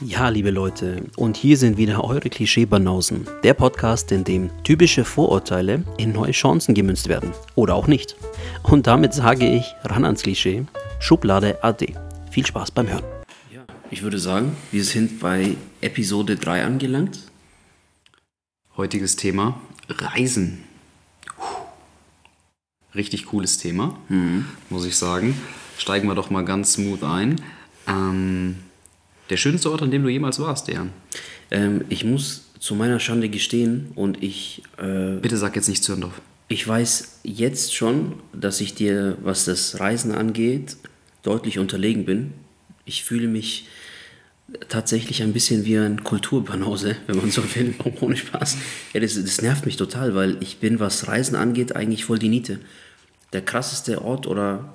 Ja, liebe Leute, und hier sind wieder eure Klischee-Banausen, der Podcast, in dem typische Vorurteile in neue Chancen gemünzt werden. Oder auch nicht. Und damit sage ich ran ans Klischee, Schublade AD. Viel Spaß beim Hören. Ja, ich würde sagen, wir sind bei Episode 3 angelangt. Heutiges Thema: Reisen. Richtig cooles Thema, mhm. muss ich sagen. Steigen wir doch mal ganz smooth ein. Ähm, der schönste Ort, an dem du jemals warst, Dejan? Ähm, ich muss zu meiner Schande gestehen und ich. Äh, Bitte sag jetzt nicht Zürndorf. Ich weiß jetzt schon, dass ich dir, was das Reisen angeht, deutlich unterlegen bin. Ich fühle mich tatsächlich ein bisschen wie ein Kulturbanause, wenn man so will, ohne Spaß. Ja, das, das nervt mich total, weil ich bin, was Reisen angeht, eigentlich voll die Niete. Der krasseste Ort oder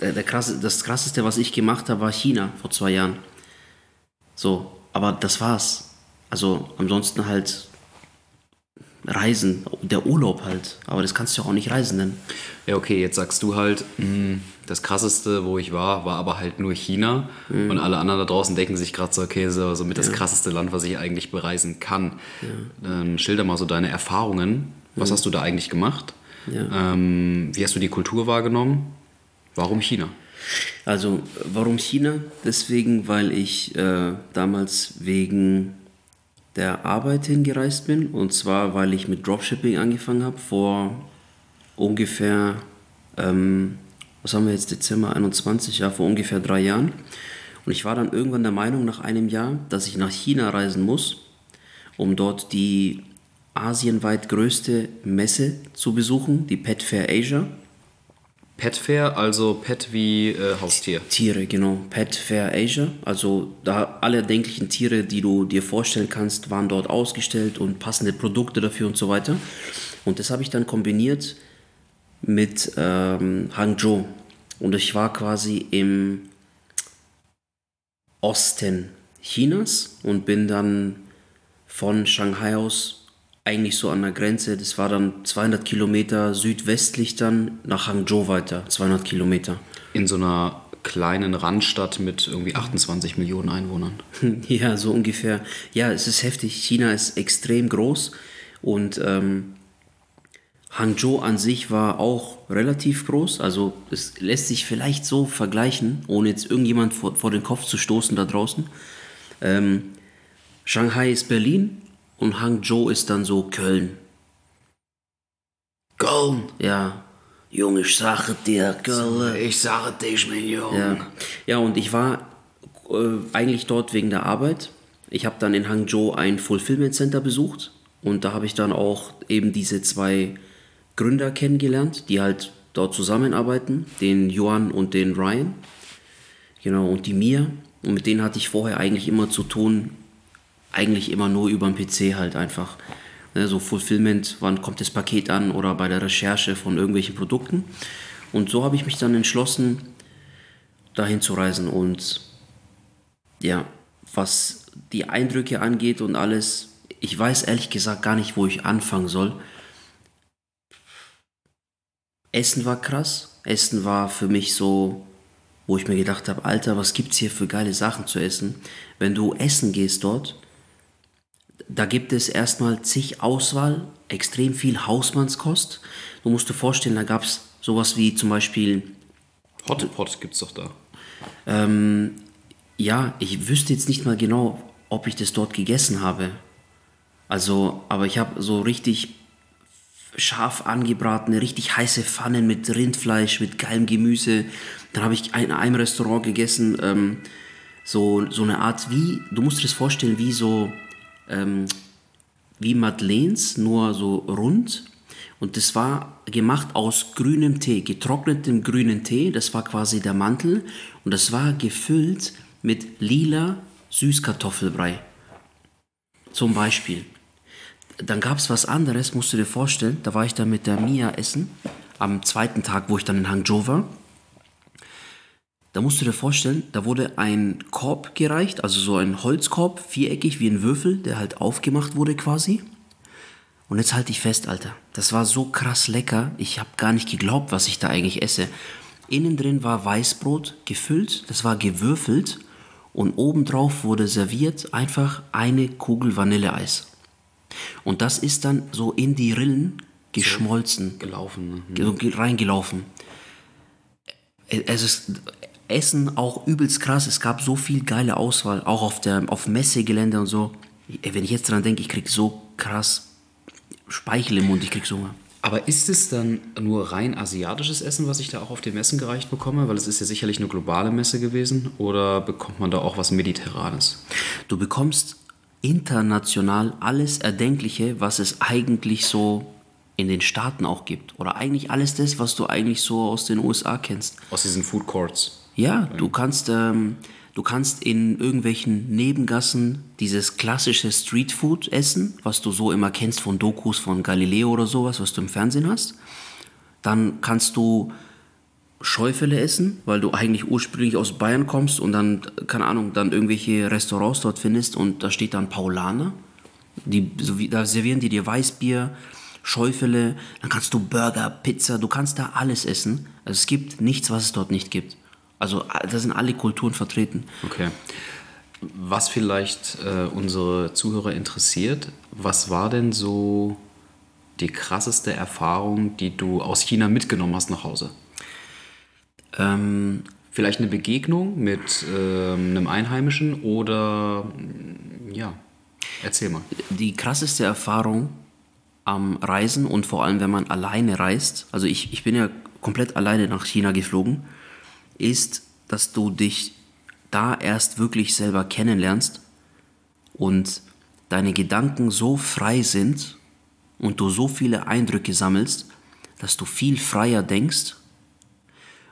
der, der krasse, das krasseste, was ich gemacht habe, war China vor zwei Jahren. So, aber das war's. Also ansonsten halt Reisen, der Urlaub halt. Aber das kannst du ja auch nicht Reisen nennen. Ja, okay, jetzt sagst du halt, mh, das krasseste, wo ich war, war aber halt nur China. Mhm. Und alle anderen da draußen denken sich gerade so, okay, so, so mit ja. das krasseste Land, was ich eigentlich bereisen kann. Ja. Dann schilder mal so deine Erfahrungen. Was mhm. hast du da eigentlich gemacht? Ja. Ähm, wie hast du die Kultur wahrgenommen? Warum China? Also warum China? Deswegen, weil ich äh, damals wegen der Arbeit hingereist bin. Und zwar, weil ich mit Dropshipping angefangen habe vor ungefähr, ähm, was haben wir jetzt, Dezember 21, ja, vor ungefähr drei Jahren. Und ich war dann irgendwann der Meinung nach einem Jahr, dass ich nach China reisen muss, um dort die asienweit größte Messe zu besuchen, die Pet Fair Asia. Pet Fair, also Pet wie äh, Haustier. Tiere, genau. Pet Fair Asia. Also da alle erdenklichen Tiere, die du dir vorstellen kannst, waren dort ausgestellt und passende Produkte dafür und so weiter. Und das habe ich dann kombiniert mit ähm, Hangzhou. Und ich war quasi im Osten Chinas und bin dann von Shanghai aus eigentlich so an der Grenze. Das war dann 200 Kilometer südwestlich dann nach Hangzhou weiter, 200 Kilometer. In so einer kleinen Randstadt mit irgendwie 28 Millionen Einwohnern. Ja, so ungefähr. Ja, es ist heftig. China ist extrem groß und ähm, Hangzhou an sich war auch relativ groß. Also es lässt sich vielleicht so vergleichen, ohne jetzt irgendjemand vor, vor den Kopf zu stoßen da draußen. Ähm, Shanghai ist Berlin, und Hangzhou ist dann so Köln. Köln? Ja. Junge, ich sage dir, Köln. Ich sage dich, mein Junge. Ja. ja, und ich war äh, eigentlich dort wegen der Arbeit. Ich habe dann in Hangzhou ein Fulfillment Center besucht und da habe ich dann auch eben diese zwei Gründer kennengelernt, die halt dort zusammenarbeiten, den Yuan und den Ryan. Genau, und die Mia. Und mit denen hatte ich vorher eigentlich immer zu tun, eigentlich immer nur über den PC halt einfach. Ne, so Fulfillment, wann kommt das Paket an oder bei der Recherche von irgendwelchen Produkten. Und so habe ich mich dann entschlossen, dahin zu reisen. Und ja, was die Eindrücke angeht und alles, ich weiß ehrlich gesagt gar nicht, wo ich anfangen soll. Essen war krass. Essen war für mich so, wo ich mir gedacht habe, Alter, was gibt's hier für geile Sachen zu essen? Wenn du essen gehst dort, da gibt es erstmal zig Auswahl, extrem viel Hausmannskost. Du musst dir vorstellen, da gab es sowas wie zum Beispiel. Hotpot gibt es doch da. Ähm, ja, ich wüsste jetzt nicht mal genau, ob ich das dort gegessen habe. Also, aber ich habe so richtig scharf angebratene, richtig heiße Pfannen mit Rindfleisch, mit geilem Gemüse. Dann habe ich in einem Restaurant gegessen, ähm, so, so eine Art wie, du musst dir das vorstellen, wie so ähm, wie Madeleines, nur so rund. Und das war gemacht aus grünem Tee, getrocknetem grünen Tee. Das war quasi der Mantel. Und das war gefüllt mit lila Süßkartoffelbrei. Zum Beispiel. Dann gab es was anderes, musst du dir vorstellen. Da war ich dann mit der Mia essen. Am zweiten Tag, wo ich dann in Hangzhou war. Da musst du dir vorstellen, da wurde ein Korb gereicht, also so ein Holzkorb, viereckig wie ein Würfel, der halt aufgemacht wurde quasi. Und jetzt halte ich fest, Alter. Das war so krass lecker. Ich habe gar nicht geglaubt, was ich da eigentlich esse. Innen drin war Weißbrot gefüllt, das war gewürfelt und obendrauf wurde serviert einfach eine Kugel Vanilleeis. Und das ist dann so in die Rillen geschmolzen, Gelaufen. Ne? reingelaufen. Es ist Essen auch übelst krass. Es gab so viel geile Auswahl, auch auf der auf Messegelände und so. Wenn ich jetzt dran denke, ich krieg so krass Speichel im Mund, ich krieg so Hunger. Aber ist es dann nur rein asiatisches Essen, was ich da auch auf den Messen gereicht bekomme? Weil es ist ja sicherlich eine globale Messe gewesen. Oder bekommt man da auch was Mediterranes? Du bekommst international alles Erdenkliche, was es eigentlich so in den Staaten auch gibt. Oder eigentlich alles das, was du eigentlich so aus den USA kennst. Aus diesen Food Courts. Ja, du kannst, ähm, du kannst in irgendwelchen Nebengassen dieses klassische Streetfood essen, was du so immer kennst von Dokus von Galileo oder sowas, was du im Fernsehen hast. Dann kannst du Schäufele essen, weil du eigentlich ursprünglich aus Bayern kommst und dann, keine Ahnung, dann irgendwelche Restaurants dort findest und da steht dann Paulaner. Die, so wie, da servieren die dir Weißbier, Schäufele, dann kannst du Burger, Pizza, du kannst da alles essen. Also es gibt nichts, was es dort nicht gibt. Also da sind alle Kulturen vertreten. Okay. Was vielleicht äh, unsere Zuhörer interessiert, was war denn so die krasseste Erfahrung, die du aus China mitgenommen hast nach Hause? Ähm, Vielleicht eine Begegnung mit ähm, einem Einheimischen oder mm, ja, erzähl mal. die krasseste Erfahrung am Reisen und vor allem, wenn man alleine reist, also ich, ich bin ja komplett alleine nach China geflogen, ist, dass du dich da erst wirklich selber kennenlernst und deine Gedanken so frei sind und du so viele Eindrücke sammelst, dass du viel freier denkst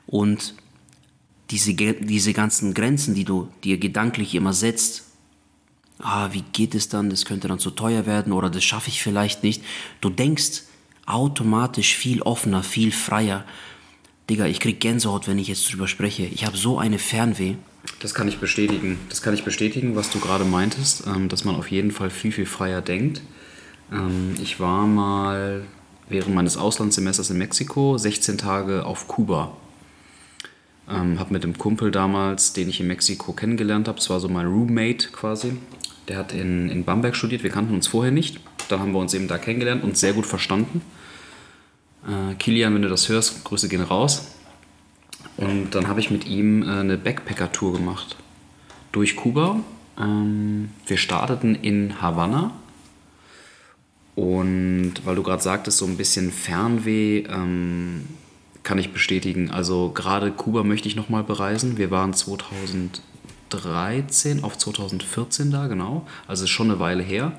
und diese, diese ganzen Grenzen, die du dir gedanklich immer setzt, ah, wie geht es dann, das könnte dann zu teuer werden oder das schaffe ich vielleicht nicht. Du denkst automatisch viel offener, viel freier. Digga, ich krieg Gänsehaut, wenn ich jetzt drüber spreche. Ich habe so eine Fernweh. Das kann ich bestätigen. Das kann ich bestätigen, was du gerade meintest, ähm, dass man auf jeden Fall viel, viel freier denkt. Ähm, ich war mal während meines Auslandssemesters in Mexiko 16 Tage auf Kuba. Ähm, habe mit einem Kumpel damals, den ich in Mexiko kennengelernt habe, das war so mein Roommate quasi. Der hat in, in Bamberg studiert, wir kannten uns vorher nicht. Dann haben wir uns eben da kennengelernt und sehr gut verstanden. Äh, Kilian, wenn du das hörst, Grüße gehen raus. Und dann habe ich mit ihm äh, eine Backpacker-Tour gemacht durch Kuba. Ähm, wir starteten in Havanna. Und weil du gerade sagtest, so ein bisschen Fernweh, ähm, kann ich bestätigen. Also gerade Kuba möchte ich nochmal bereisen. Wir waren 2013 auf 2014 da, genau. Also schon eine Weile her.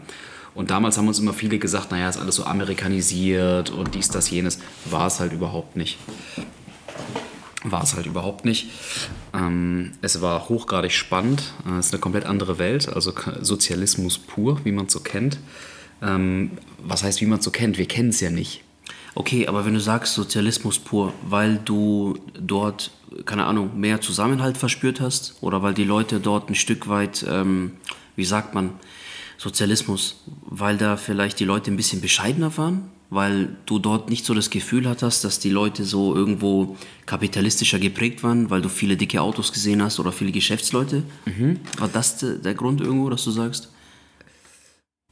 Und damals haben uns immer viele gesagt, naja, ist alles so amerikanisiert und dies, das, jenes. War es halt überhaupt nicht war es halt überhaupt nicht. Ähm, es war hochgradig spannend. Äh, es ist eine komplett andere Welt, also Sozialismus pur, wie man es so kennt. Ähm, was heißt, wie man es so kennt? Wir kennen es ja nicht. Okay, aber wenn du sagst Sozialismus pur, weil du dort, keine Ahnung, mehr Zusammenhalt verspürt hast oder weil die Leute dort ein Stück weit, ähm, wie sagt man, Sozialismus, weil da vielleicht die Leute ein bisschen bescheidener waren, weil du dort nicht so das Gefühl hattest, dass die Leute so irgendwo kapitalistischer geprägt waren, weil du viele dicke Autos gesehen hast oder viele Geschäftsleute. War das de- der Grund irgendwo, dass du sagst?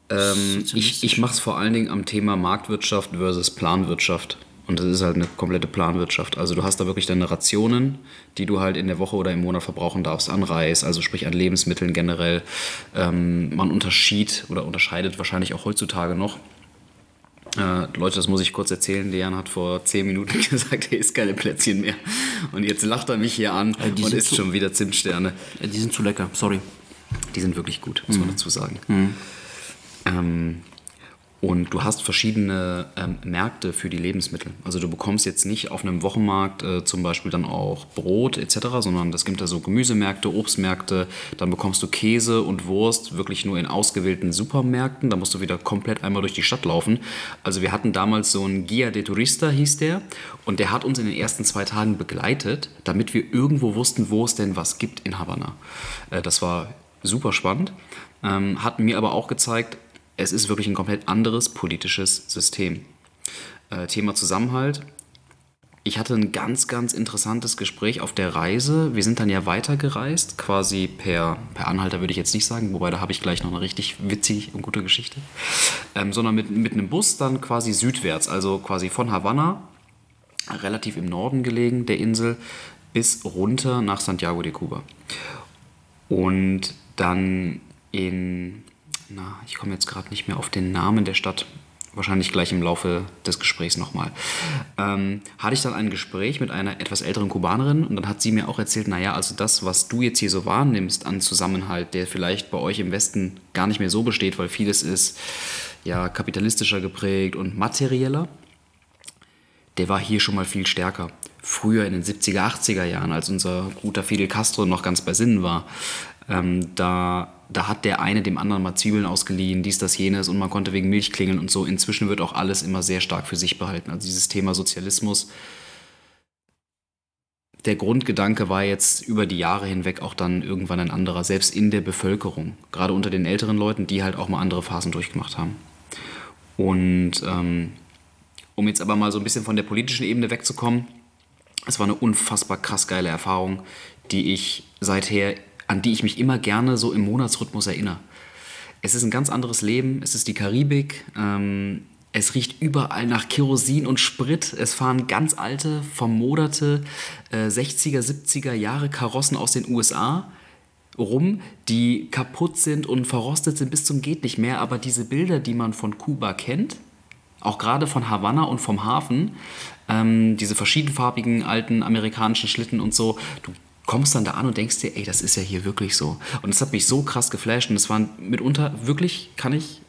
Ähm, ich ich mache es vor allen Dingen am Thema Marktwirtschaft versus Planwirtschaft. Und das ist halt eine komplette Planwirtschaft. Also du hast da wirklich deine Rationen, die du halt in der Woche oder im Monat verbrauchen darfst an Reis, also sprich an Lebensmitteln generell. Ähm, man unterschied oder unterscheidet wahrscheinlich auch heutzutage noch. Äh, Leute, das muss ich kurz erzählen. Dejan hat vor zehn Minuten gesagt, er isst keine Plätzchen mehr. Und jetzt lacht er mich hier an die und isst schon wieder Zimtsterne. Äh, Die sind zu lecker, sorry. Die sind wirklich gut, muss man dazu sagen. Ähm, und du hast verschiedene ähm, Märkte für die Lebensmittel. Also du bekommst jetzt nicht auf einem Wochenmarkt äh, zum Beispiel dann auch Brot etc., sondern es gibt da so Gemüsemärkte, Obstmärkte. Dann bekommst du Käse und Wurst wirklich nur in ausgewählten Supermärkten. Da musst du wieder komplett einmal durch die Stadt laufen. Also wir hatten damals so einen Guia de Turista, hieß der. Und der hat uns in den ersten zwei Tagen begleitet, damit wir irgendwo wussten, wo es denn was gibt in Havanna. Äh, das war super spannend. Ähm, hat mir aber auch gezeigt, es ist wirklich ein komplett anderes politisches System. Äh, Thema Zusammenhalt. ich hatte ein ganz, ganz interessantes Gespräch auf der Reise. Wir sind dann ja weitergereist, quasi per, per Anhalter würde ich jetzt nicht sagen, wobei da habe ich gleich noch eine richtig witzig und gute Geschichte. Ähm, sondern mit, mit einem Bus dann quasi südwärts, also quasi von Havanna, relativ im Norden gelegen der Insel, bis runter nach Santiago de Cuba. Und dann in, na, ich komme jetzt gerade nicht mehr auf den Namen der Stadt, wahrscheinlich gleich im Laufe des Gesprächs nochmal, ähm, hatte ich dann ein Gespräch mit einer etwas älteren Kubanerin und dann hat sie mir auch erzählt, naja, also das, was du jetzt hier so wahrnimmst an Zusammenhalt, der vielleicht bei euch im Westen gar nicht mehr so besteht, weil vieles ist ja kapitalistischer geprägt und materieller, der war hier schon mal viel stärker. Früher in den 70er, 80er Jahren, als unser guter Fidel Castro noch ganz bei Sinnen war, ähm, da da hat der eine dem anderen mal Zwiebeln ausgeliehen, dies, das, jenes und man konnte wegen Milch klingeln und so. Inzwischen wird auch alles immer sehr stark für sich behalten. Also dieses Thema Sozialismus. Der Grundgedanke war jetzt über die Jahre hinweg auch dann irgendwann ein anderer, selbst in der Bevölkerung, gerade unter den älteren Leuten, die halt auch mal andere Phasen durchgemacht haben. Und ähm, um jetzt aber mal so ein bisschen von der politischen Ebene wegzukommen, es war eine unfassbar krass geile Erfahrung, die ich seither an die ich mich immer gerne so im Monatsrhythmus erinnere. Es ist ein ganz anderes Leben, es ist die Karibik, ähm, es riecht überall nach Kerosin und Sprit. Es fahren ganz alte, vermoderte äh, 60er, 70er Jahre Karossen aus den USA rum, die kaputt sind und verrostet sind bis zum geht nicht mehr. Aber diese Bilder, die man von Kuba kennt, auch gerade von Havanna und vom Hafen, ähm, diese verschiedenfarbigen alten amerikanischen Schlitten und so, du kommst dann da an und denkst dir, ey, das ist ja hier wirklich so. Und das hat mich so krass geflasht und es waren mitunter wirklich, kann ich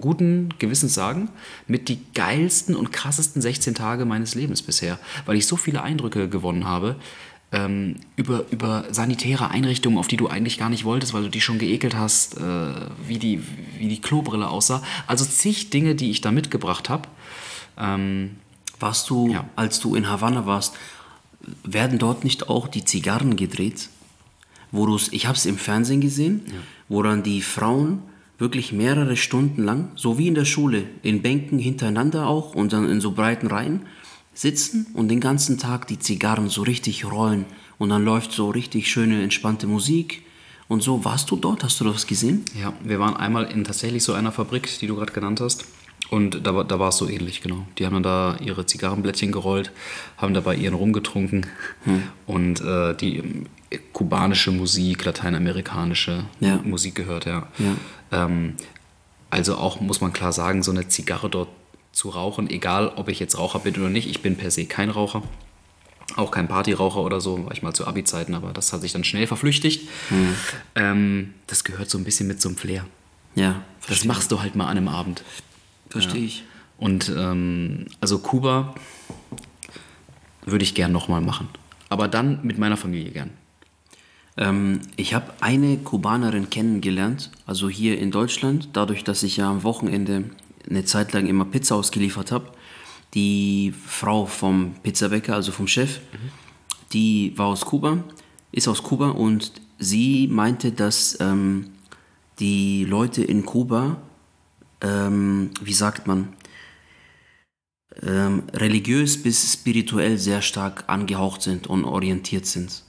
guten Gewissens sagen, mit die geilsten und krassesten 16 Tage meines Lebens bisher, weil ich so viele Eindrücke gewonnen habe ähm, über, über sanitäre Einrichtungen, auf die du eigentlich gar nicht wolltest, weil du die schon geekelt hast, äh, wie, die, wie die Klobrille aussah. Also zig Dinge, die ich da mitgebracht habe. Ähm, warst du, ja. als du in Havanna warst, werden dort nicht auch die Zigarren gedreht? Wo du's, ich habe es im Fernsehen gesehen, ja. wo dann die Frauen wirklich mehrere Stunden lang, so wie in der Schule, in Bänken hintereinander auch und dann in so breiten Reihen sitzen und den ganzen Tag die Zigarren so richtig rollen und dann läuft so richtig schöne, entspannte Musik und so. Warst du dort? Hast du das gesehen? Ja, wir waren einmal in tatsächlich so einer Fabrik, die du gerade genannt hast. Und da, da war es so ähnlich, genau. Die haben dann da ihre Zigarrenblättchen gerollt, haben dabei ihren rumgetrunken hm. und äh, die äh, kubanische Musik, lateinamerikanische ja. Musik gehört, ja. ja. Ähm, also auch, muss man klar sagen, so eine Zigarre dort zu rauchen, egal ob ich jetzt Raucher bin oder nicht, ich bin per se kein Raucher. Auch kein Partyraucher oder so, war ich mal zu Abi-Zeiten, aber das hat sich dann schnell verflüchtigt. Hm. Ähm, das gehört so ein bisschen mit zum Flair. Ja. Verstehe. Das machst du halt mal an einem Abend. Verstehe ich. Und ähm, also Kuba würde ich gern nochmal machen. Aber dann mit meiner Familie gern. Ähm, ich habe eine Kubanerin kennengelernt, also hier in Deutschland, dadurch, dass ich ja am Wochenende eine Zeit lang immer Pizza ausgeliefert habe. Die Frau vom Pizzabäcker, also vom Chef, mhm. die war aus Kuba, ist aus Kuba und sie meinte, dass ähm, die Leute in Kuba ähm, wie sagt man, ähm, religiös bis spirituell sehr stark angehaucht sind und orientiert sind.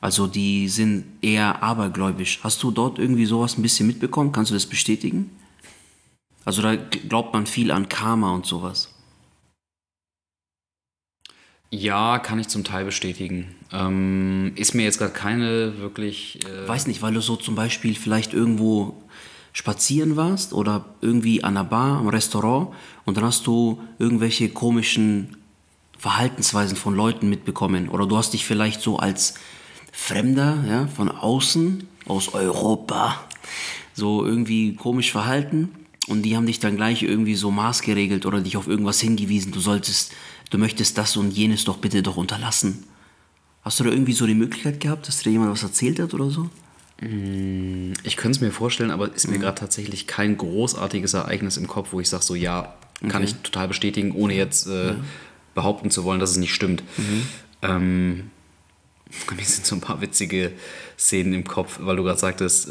Also die sind eher abergläubisch. Hast du dort irgendwie sowas ein bisschen mitbekommen? Kannst du das bestätigen? Also da glaubt man viel an Karma und sowas. Ja, kann ich zum Teil bestätigen. Ähm, ist mir jetzt gerade keine wirklich. Äh Weiß nicht, weil du so zum Beispiel vielleicht irgendwo spazieren warst oder irgendwie an der Bar, am Restaurant und dann hast du irgendwelche komischen Verhaltensweisen von Leuten mitbekommen oder du hast dich vielleicht so als Fremder ja, von außen, aus Europa, so irgendwie komisch verhalten und die haben dich dann gleich irgendwie so maßgeregelt oder dich auf irgendwas hingewiesen, du solltest, du möchtest das und jenes doch bitte doch unterlassen. Hast du da irgendwie so die Möglichkeit gehabt, dass dir jemand was erzählt hat oder so? Mm, ich könnte es mir vorstellen, aber ist mir mhm. gerade tatsächlich kein großartiges Ereignis im Kopf, wo ich sage, so ja, kann okay. ich total bestätigen, ohne jetzt äh, ja. behaupten zu wollen, dass es nicht stimmt. Mhm. Ähm, mir sind so ein paar witzige Szenen im Kopf, weil du gerade sagtest,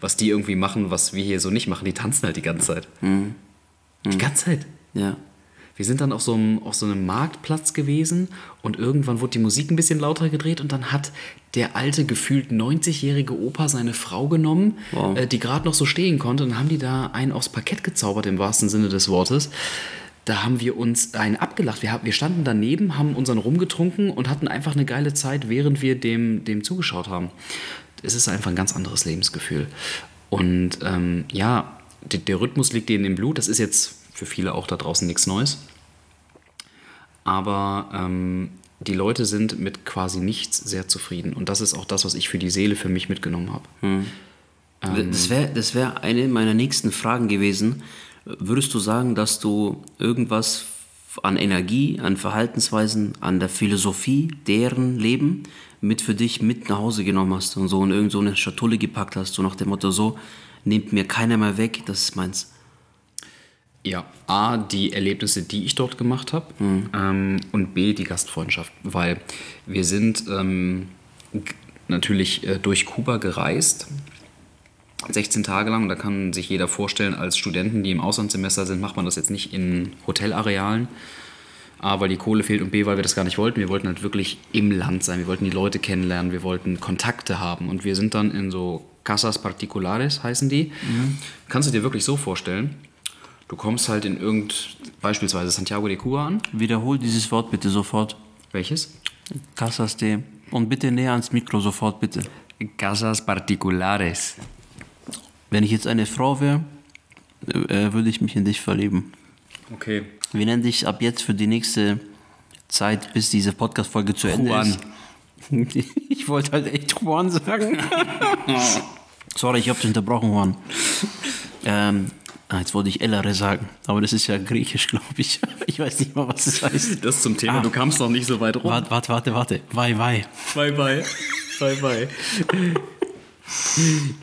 was die irgendwie machen, was wir hier so nicht machen, die tanzen halt die ganze Zeit. Mhm. Die ganze Zeit. Ja. Wir sind dann auf so, einem, auf so einem Marktplatz gewesen und irgendwann wurde die Musik ein bisschen lauter gedreht und dann hat der alte, gefühlt 90-jährige Opa seine Frau genommen, Wow. äh, die gerade noch so stehen konnte und dann haben die da einen aufs Parkett gezaubert, im wahrsten Sinne des Wortes. Da haben wir uns einen abgelacht. Wir, haben- wir standen daneben, haben unseren rumgetrunken und hatten einfach eine geile Zeit, während wir dem, dem zugeschaut haben. Es ist einfach ein ganz anderes Lebensgefühl. Und ähm, ja, der, der Rhythmus liegt denen im Blut. Das ist jetzt für viele auch da draußen nichts Neues. Aber ähm, die Leute sind mit quasi nichts sehr zufrieden. Und das ist auch das, was ich für die Seele für mich mitgenommen habe. Das wäre das wär eine meiner nächsten Fragen gewesen. Würdest du sagen, dass du irgendwas an Energie, an Verhaltensweisen, an der Philosophie deren Leben mit für dich mit nach Hause genommen hast und so in irgend so eine Schatulle gepackt hast, so nach dem Motto so, nehmt mir keiner mehr weg, das ist meins. Ja, A, die Erlebnisse, die ich dort gemacht habe ähm, und B, die Gastfreundschaft, weil wir sind ähm, natürlich äh, durch Kuba gereist, 16 Tage lang, da kann sich jeder vorstellen, als Studenten, die im Auslandssemester sind, macht man das jetzt nicht in Hotelarealen, A, weil die Kohle fehlt und B, weil wir das gar nicht wollten. Wir wollten halt wirklich im Land sein, wir wollten die Leute kennenlernen, wir wollten Kontakte haben. Und wir sind dann in so Casas Particulares, heißen die. Kannst du dir wirklich so vorstellen, du kommst halt in irgend, beispielsweise Santiago de Cuba an. Wiederhol dieses Wort bitte sofort. Welches? Casas de. Und bitte näher ans Mikro sofort, bitte. Casas Particulares. Wenn ich jetzt eine Frau wäre, äh, würde ich mich in dich verlieben. Okay. Wir nennen dich ab jetzt für die nächste Zeit, bis diese Podcast-Folge zu Ende Juan. ist. Ich wollte halt echt Juan sagen. Sorry, ich habe dich unterbrochen, Juan. Ähm, ah, jetzt wollte ich Ellere sagen, aber das ist ja griechisch, glaube ich. Ich weiß nicht mal, was das heißt. Das zum Thema, Ah. du kamst noch nicht so weit rum. Warte, warte, warte, warte. Wei, wei. Bye bye. Bye bye.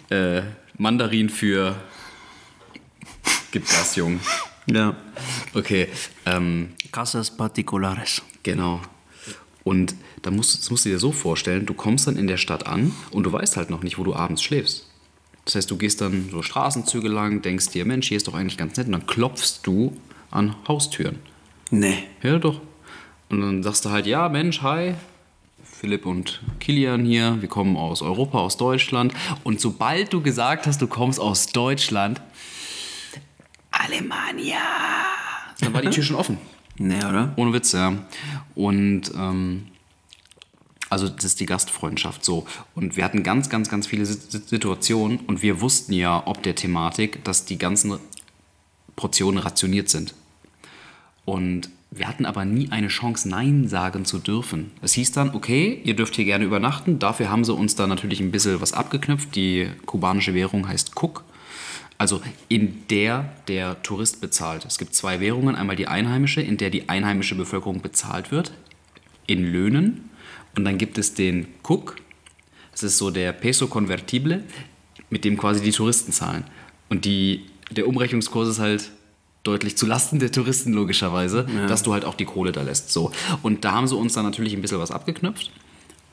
äh, Mandarin für Gib Gas, Jung. Ja. Okay, ähm, Casas Particulares. genau. Und da musst, das musst du dir so vorstellen, du kommst dann in der Stadt an und du weißt halt noch nicht, wo du abends schläfst. Das heißt, du gehst dann so Straßenzüge lang, denkst dir, Mensch, hier ist doch eigentlich ganz nett. Und dann klopfst du an Haustüren. Nee. Ja, doch. Und dann sagst du halt, ja, Mensch, hi, Philipp und Kilian hier, wir kommen aus Europa, aus Deutschland. Und sobald du gesagt hast, du kommst aus Deutschland, Alemannia, dann war die Tür schon offen. Nee, oder? Ohne Witz, ja. Und ähm, also das ist die Gastfreundschaft so. Und wir hatten ganz, ganz, ganz viele Sit- Situationen und wir wussten ja ob der Thematik, dass die ganzen Portionen rationiert sind. Und wir hatten aber nie eine Chance, Nein sagen zu dürfen. Es hieß dann, okay, ihr dürft hier gerne übernachten. Dafür haben sie uns dann natürlich ein bisschen was abgeknüpft. Die kubanische Währung heißt Cook. Also in der der Tourist bezahlt. Es gibt zwei Währungen. Einmal die einheimische, in der die einheimische Bevölkerung bezahlt wird, in Löhnen. Und dann gibt es den Cook. Das ist so der Peso Convertible, mit dem quasi die Touristen zahlen. Und die, der Umrechnungskurs ist halt deutlich zu Lasten der Touristen logischerweise, dass du halt auch die Kohle da lässt. So. Und da haben sie uns dann natürlich ein bisschen was abgeknüpft.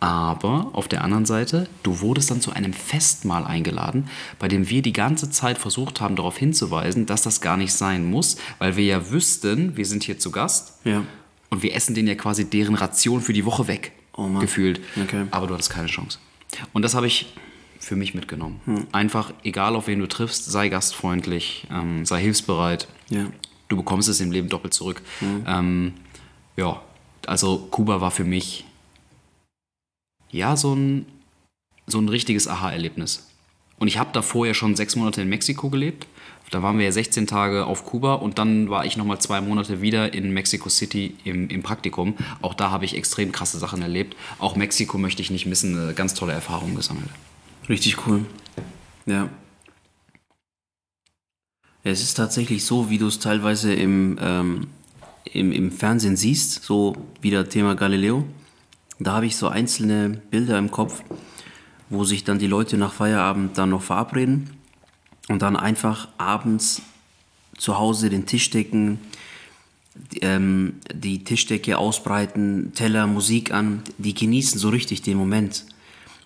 Aber auf der anderen Seite, du wurdest dann zu einem Festmahl eingeladen, bei dem wir die ganze Zeit versucht haben, darauf hinzuweisen, dass das gar nicht sein muss, weil wir ja wüssten, wir sind hier zu Gast Ja. und wir essen denen ja quasi deren Ration für die Woche weg, Oh gefühlt. Okay. Aber du hattest keine Chance. Und das habe ich für mich mitgenommen. Hm. Einfach, egal auf wen du triffst, sei gastfreundlich, ähm, sei hilfsbereit. Ja. Hm. Du bekommst es im Leben doppelt zurück. Ähm, ja, also Kuba war für mich ja so ein, so ein richtiges Aha-Erlebnis. Und ich habe da vorher schon sechs Monate in Mexiko gelebt. Da waren wir ja 16 Tage auf Kuba und dann war ich nochmal zwei Monate wieder in Mexico City im, im Praktikum. Auch da habe ich extrem krasse Sachen erlebt. Auch Mexiko möchte ich nicht missen, eine ganz tolle Erfahrung gesammelt. Richtig cool. Ja. Es ist tatsächlich so, wie du es teilweise im, ähm, im, im Fernsehen siehst, so wieder Thema Galileo. Da habe ich so einzelne Bilder im Kopf, wo sich dann die Leute nach Feierabend dann noch verabreden und dann einfach abends zu Hause den Tisch decken, die, ähm, die Tischdecke ausbreiten, Teller, Musik an, die genießen so richtig den Moment.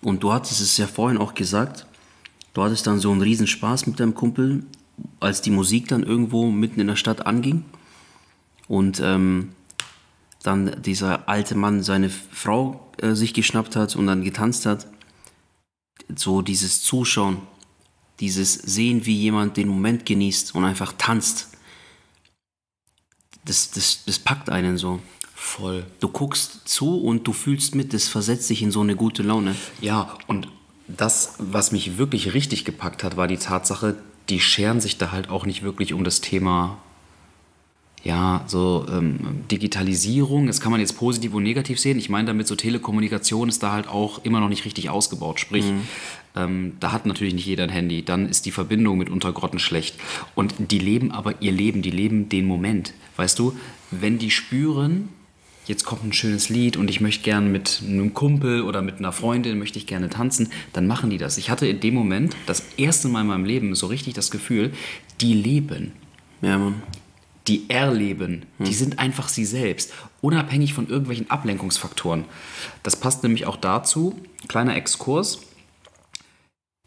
Und du hattest es ja vorhin auch gesagt, du hattest dann so einen riesen Spaß mit deinem Kumpel, als die Musik dann irgendwo mitten in der Stadt anging. und ähm, dann dieser alte Mann seine Frau äh, sich geschnappt hat und dann getanzt hat. So dieses Zuschauen, dieses Sehen, wie jemand den Moment genießt und einfach tanzt. Das, das, das packt einen so. Voll. Du guckst zu und du fühlst mit, das versetzt dich in so eine gute Laune. Ja, und das, was mich wirklich richtig gepackt hat, war die Tatsache, die scheren sich da halt auch nicht wirklich um das Thema ja, so ähm, Digitalisierung, das kann man jetzt positiv und negativ sehen. Ich meine damit so Telekommunikation ist da halt auch immer noch nicht richtig ausgebaut. Sprich, mhm. Ähm, da hat natürlich nicht jeder ein Handy. Dann ist die Verbindung mit Untergrotten schlecht. Und die leben aber ihr Leben, die leben den Moment. Weißt du, wenn die spüren, jetzt kommt ein schönes Lied und ich möchte gerne mit einem Kumpel oder mit einer Freundin möchte ich gerne tanzen, dann machen die das. Ich hatte in dem Moment das erste Mal in meinem Leben so richtig das Gefühl, die leben. Ja, Mann die erleben, hm. die sind einfach sie selbst, unabhängig von irgendwelchen Ablenkungsfaktoren. Das passt nämlich auch dazu, kleiner Exkurs.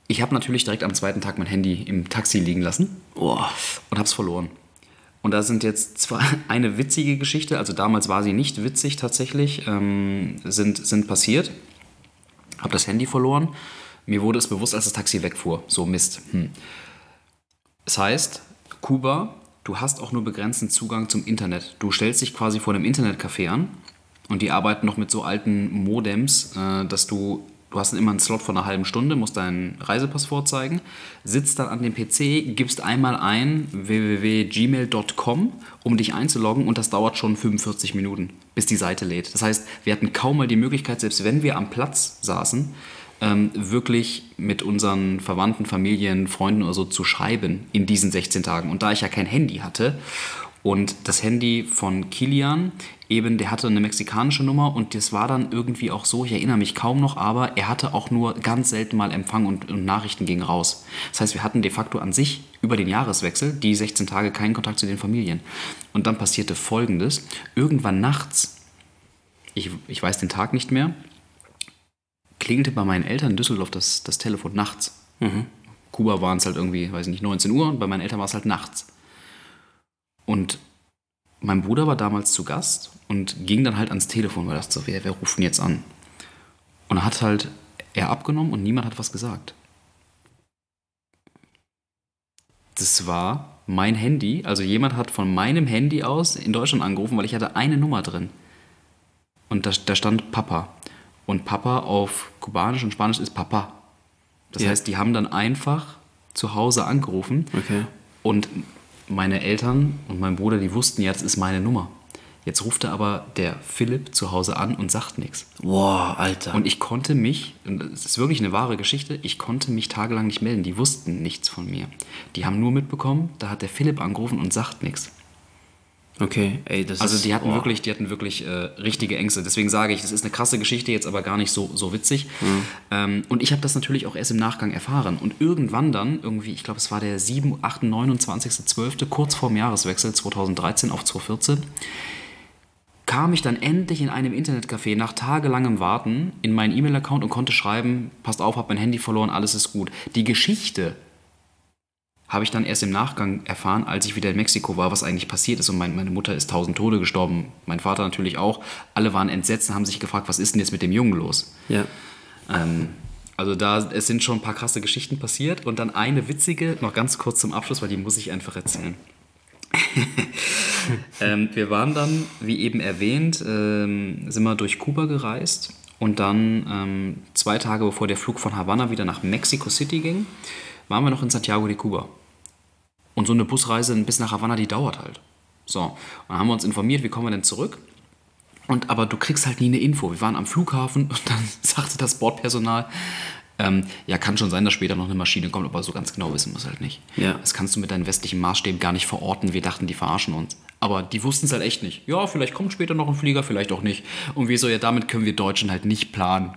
Ich habe natürlich direkt am zweiten Tag mein Handy im Taxi liegen lassen oh, und habe es verloren. Und da sind jetzt zwar eine witzige Geschichte, also damals war sie nicht witzig tatsächlich, ähm, sind, sind passiert. Habe das Handy verloren. Mir wurde es bewusst, als das Taxi wegfuhr. So Mist. Hm. Das heißt, Kuba du hast auch nur begrenzten Zugang zum Internet. Du stellst dich quasi vor einem Internetcafé an und die arbeiten noch mit so alten Modems, äh, dass du, du hast immer einen Slot von einer halben Stunde, musst deinen Reisepass vorzeigen, sitzt dann an dem PC, gibst einmal ein www.gmail.com, um dich einzuloggen und das dauert schon 45 Minuten, bis die Seite lädt. Das heißt, wir hatten kaum mal die Möglichkeit, selbst wenn wir am Platz saßen, ähm, wirklich mit unseren Verwandten, Familien, Freunden oder so zu schreiben in diesen 16 Tagen. Und da ich ja kein Handy hatte und das Handy von Kilian, eben, der hatte eine mexikanische Nummer und das war dann irgendwie auch so, ich erinnere mich kaum noch, aber er hatte auch nur ganz selten mal Empfang und, und Nachrichten gingen raus. Das heißt, wir hatten de facto an sich über den Jahreswechsel die 16 Tage keinen Kontakt zu den Familien. Und dann passierte Folgendes. Irgendwann nachts, ich, ich weiß den Tag nicht mehr, klingelte bei meinen Eltern in Düsseldorf das, das Telefon nachts. Mhm. Kuba waren es halt irgendwie, weiß ich nicht, 19 Uhr und bei meinen Eltern war es halt nachts. Und mein Bruder war damals zu Gast und ging dann halt ans Telefon, weil er dachte so, wer, wer ruft denn jetzt an? Und hat halt er abgenommen und niemand hat was gesagt. Das war mein Handy, also jemand hat von meinem Handy aus in Deutschland angerufen, weil ich hatte eine Nummer drin. Und da, da stand Papa. Und Papa auf Kubanisch und Spanisch ist Papa. Das ja. heißt, die haben dann einfach zu Hause angerufen. Okay. Und meine Eltern und mein Bruder, die wussten ja, das ist meine Nummer. Jetzt ruft aber der Philipp zu Hause an und sagt nichts. Boah, Alter. Und ich konnte mich, und das ist wirklich eine wahre Geschichte, ich konnte mich tagelang nicht melden. Die wussten nichts von mir. Die haben nur mitbekommen, da hat der Philipp angerufen und sagt nichts. Okay, ey, das Also die hatten oh. wirklich, die hatten wirklich äh, richtige Ängste. Deswegen sage ich, das ist eine krasse Geschichte, jetzt aber gar nicht so, so witzig. Mhm. Ähm, und ich habe das natürlich auch erst im Nachgang erfahren. Und irgendwann dann, irgendwie, ich glaube, es war der 7, 8, 29, 12., kurz vorm Jahreswechsel 2013 auf 2014, kam ich dann endlich in einem Internetcafé nach tagelangem Warten in meinen E-Mail-Account und konnte schreiben, passt auf, hab mein Handy verloren, alles ist gut. Die Geschichte habe ich dann erst im Nachgang erfahren, als ich wieder in Mexiko war, was eigentlich passiert ist. Und mein, meine Mutter ist tausend Tode gestorben, mein Vater natürlich auch. Alle waren entsetzt und haben sich gefragt, was ist denn jetzt mit dem Jungen los? Ja. Ähm, also da, es sind schon ein paar krasse Geschichten passiert. Und dann eine witzige, noch ganz kurz zum Abschluss, weil die muss ich einfach erzählen. ähm, wir waren dann, wie eben erwähnt, ähm, sind wir durch Kuba gereist und dann ähm, zwei Tage bevor der Flug von Havanna wieder nach Mexico City ging, waren wir noch in Santiago de Cuba. Und so eine Busreise bis nach Havanna, die dauert halt. So, und dann haben wir uns informiert, wie kommen wir denn zurück? Und aber du kriegst halt nie eine Info. Wir waren am Flughafen und dann sagte das Bordpersonal, ähm, ja, kann schon sein, dass später noch eine Maschine kommt, aber so ganz genau wissen wir es halt nicht. Ja. Das kannst du mit deinen westlichen Maßstäben gar nicht verorten. Wir dachten, die verarschen uns. Aber die wussten es halt echt nicht. Ja, vielleicht kommt später noch ein Flieger, vielleicht auch nicht. Und wir so, ja, damit können wir Deutschen halt nicht planen.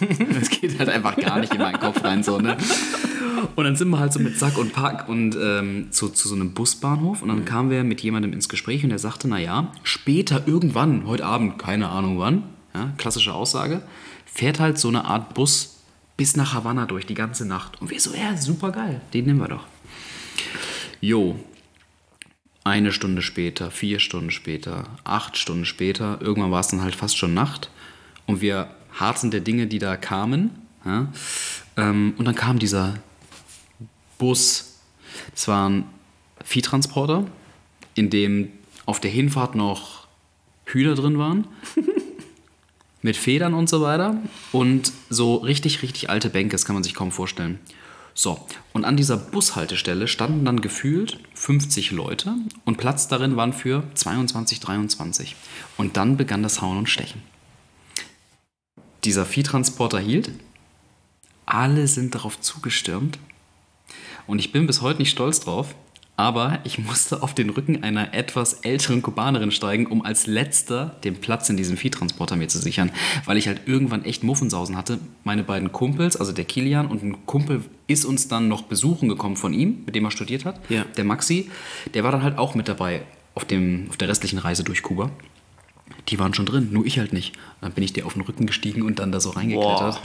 das geht halt einfach gar nicht in meinen Kopf rein, so, ne? Und dann sind wir halt so mit Sack und Pack und ähm, zu, zu so einem Busbahnhof und dann mhm. kamen wir mit jemandem ins Gespräch und der sagte, naja, später irgendwann, heute Abend, keine Ahnung wann, ja, klassische Aussage, fährt halt so eine Art Bus bis nach Havanna durch die ganze Nacht. Und wir so, ja, super geil, den nehmen wir doch. Jo. eine Stunde später, vier Stunden später, acht Stunden später, irgendwann war es dann halt fast schon Nacht und wir harzen der Dinge, die da kamen. Ja? Ähm, und dann kam dieser Bus. Es war ein Viehtransporter, in dem auf der Hinfahrt noch Hühner drin waren. mit Federn und so weiter. Und so richtig, richtig alte Bänke, das kann man sich kaum vorstellen. So, und an dieser Bushaltestelle standen dann gefühlt 50 Leute und Platz darin waren für 22, 23. Und dann begann das Hauen und Stechen. Dieser Viehtransporter hielt. Alle sind darauf zugestürmt. Und ich bin bis heute nicht stolz drauf, aber ich musste auf den Rücken einer etwas älteren Kubanerin steigen, um als letzter den Platz in diesem Viehtransporter mir zu sichern, weil ich halt irgendwann echt Muffensausen hatte. Meine beiden Kumpels, also der Kilian und ein Kumpel ist uns dann noch besuchen gekommen von ihm, mit dem er studiert hat, Ja. der Maxi, der war dann halt auch mit dabei auf, dem, auf der restlichen Reise durch Kuba. Die waren schon drin, nur ich halt nicht. Dann bin ich dir auf den Rücken gestiegen und dann da so reingeklettert. Boah.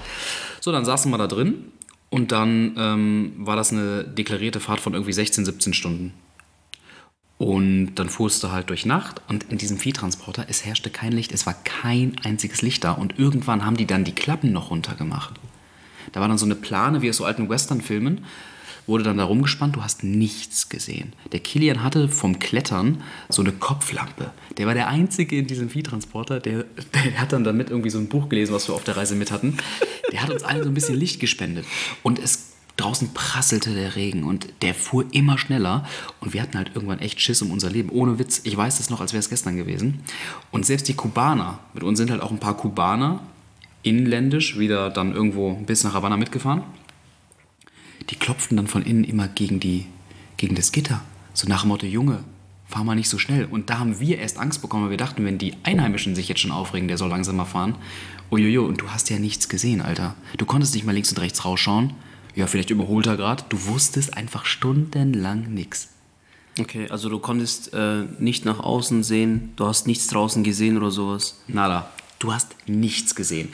So, dann saßen wir da drin und dann ähm, war das eine deklarierte Fahrt von irgendwie 16, 17 Stunden. Und dann fuhrst du halt durch Nacht und in diesem Viehtransporter, es herrschte kein Licht, es war kein einziges Licht da. Und irgendwann haben die dann die Klappen noch runtergemacht. Da war dann so eine Plane, wie aus so alten Western-Filmen, wurde dann da rumgespannt, du hast nichts gesehen. Der Kilian hatte vom Klettern so eine Kopflampe. Der war der Einzige in diesem Viehtransporter, der, der hat dann damit irgendwie so ein Buch gelesen, was wir auf der Reise mit hatten. Der hat uns allen so ein bisschen Licht gespendet. Und es draußen prasselte der Regen und der fuhr immer schneller und wir hatten halt irgendwann echt Schiss um unser Leben. Ohne Witz, ich weiß das noch, als wäre es gestern gewesen. Und selbst die Kubaner, mit uns sind halt auch ein paar Kubaner, inländisch, wieder dann irgendwo bis nach Havanna mitgefahren. Die klopften dann von innen immer gegen, die, gegen das Gitter. So nach dem Motto, Junge, fahr mal nicht so schnell. Und da haben wir erst Angst bekommen, weil wir dachten, wenn die Einheimischen sich jetzt schon aufregen, der soll langsamer fahren. Uiuiui, und du hast ja nichts gesehen, Alter. Du konntest nicht mal links und rechts rausschauen. Ja, vielleicht überholt er gerade. Du wusstest einfach stundenlang nichts. Okay, also du konntest äh, nicht nach außen sehen, du hast nichts draußen gesehen oder sowas. Nada. Du hast nichts gesehen.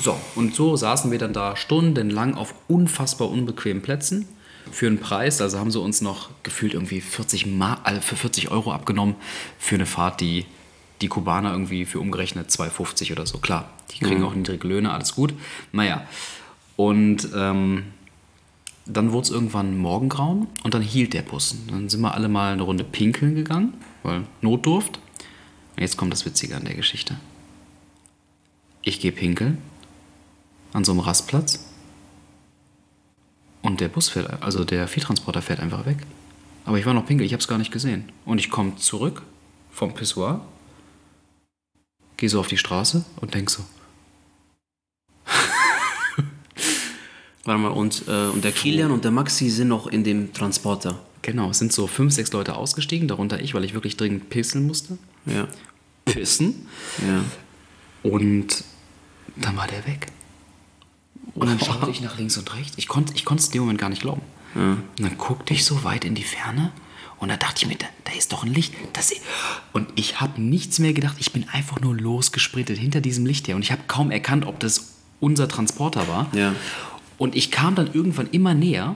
So, und so saßen wir dann da stundenlang auf unfassbar unbequemen Plätzen für einen Preis. Also haben sie uns noch gefühlt irgendwie 40, Ma äh, für 40 Euro abgenommen für eine Fahrt, die die Kubaner irgendwie für umgerechnet 2,50 oder so. Klar, die kriegen auch niedrige Löhne, alles gut. Naja, und ähm, dann wurde es irgendwann Morgengrauen und dann hielt der Bus. Dann sind wir alle mal eine Runde pinkeln gegangen, weil Notdurft. Und jetzt kommt das Witzige an der Geschichte. Ich gehe pinkeln an so einem Rastplatz und der Bus fährt, also der Viehtransporter fährt einfach weg. Aber ich war noch pinkeln, ich habe es gar nicht gesehen. Und ich komme zurück vom Pissoir, gehe so auf die Straße und denk so, Warte mal, und, äh, und der Kilian und der Maxi sind noch in dem Transporter. genau, es sind so fünf, sechs Leute ausgestiegen, darunter ich, weil ich wirklich dringend pissen musste. Ja. Pissen. Ja. Und dann war der weg. Und dann schaute ich nach links und rechts. Ich konnte ich es in dem Moment gar nicht glauben. Und dann guckte ich so weit in die Ferne und da dachte ich mir, da, da ist doch ein Licht. Das, und ich habe nichts mehr gedacht. Ich bin einfach nur losgesprintet hinter diesem Licht her. Und ich habe kaum erkannt, ob das unser Transporter war. Ja. Und ich kam dann irgendwann immer näher,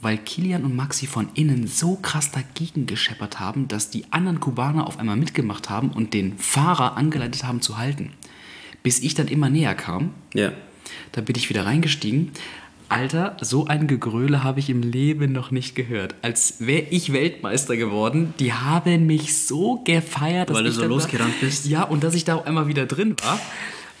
weil Kilian und Maxi von innen so krass dagegen gescheppert haben, dass die anderen Kubaner auf einmal mitgemacht haben und den Fahrer angeleitet haben zu halten. Bis ich dann immer näher kam, Ja. Da bin ich wieder reingestiegen. Alter, so ein Gegröle habe ich im Leben noch nicht gehört. Als wäre ich Weltmeister geworden. Die haben mich so gefeiert, dass Weil du ich so losgerannt da, bist? Ja, und dass ich da auch einmal wieder drin war.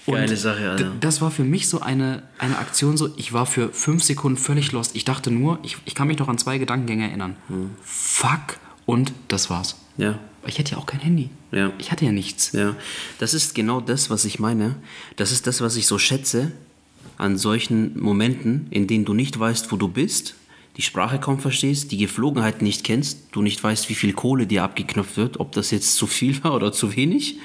Geile Sache, Alter. Das war für mich so eine, eine Aktion, so ich war für fünf Sekunden völlig lost. Ich dachte nur, ich, ich kann mich noch an zwei Gedankengänge erinnern. Hm. Fuck und das war's. Ja. Ich hätte ja auch kein Handy. Ja. Ich hatte ja nichts. Ja, das ist genau das, was ich meine. Das ist das, was ich so schätze an solchen Momenten, in denen du nicht weißt, wo du bist, die Sprache kaum verstehst, die Geflogenheiten nicht kennst, du nicht weißt, wie viel Kohle dir abgeknöpft wird, ob das jetzt zu viel war oder zu wenig.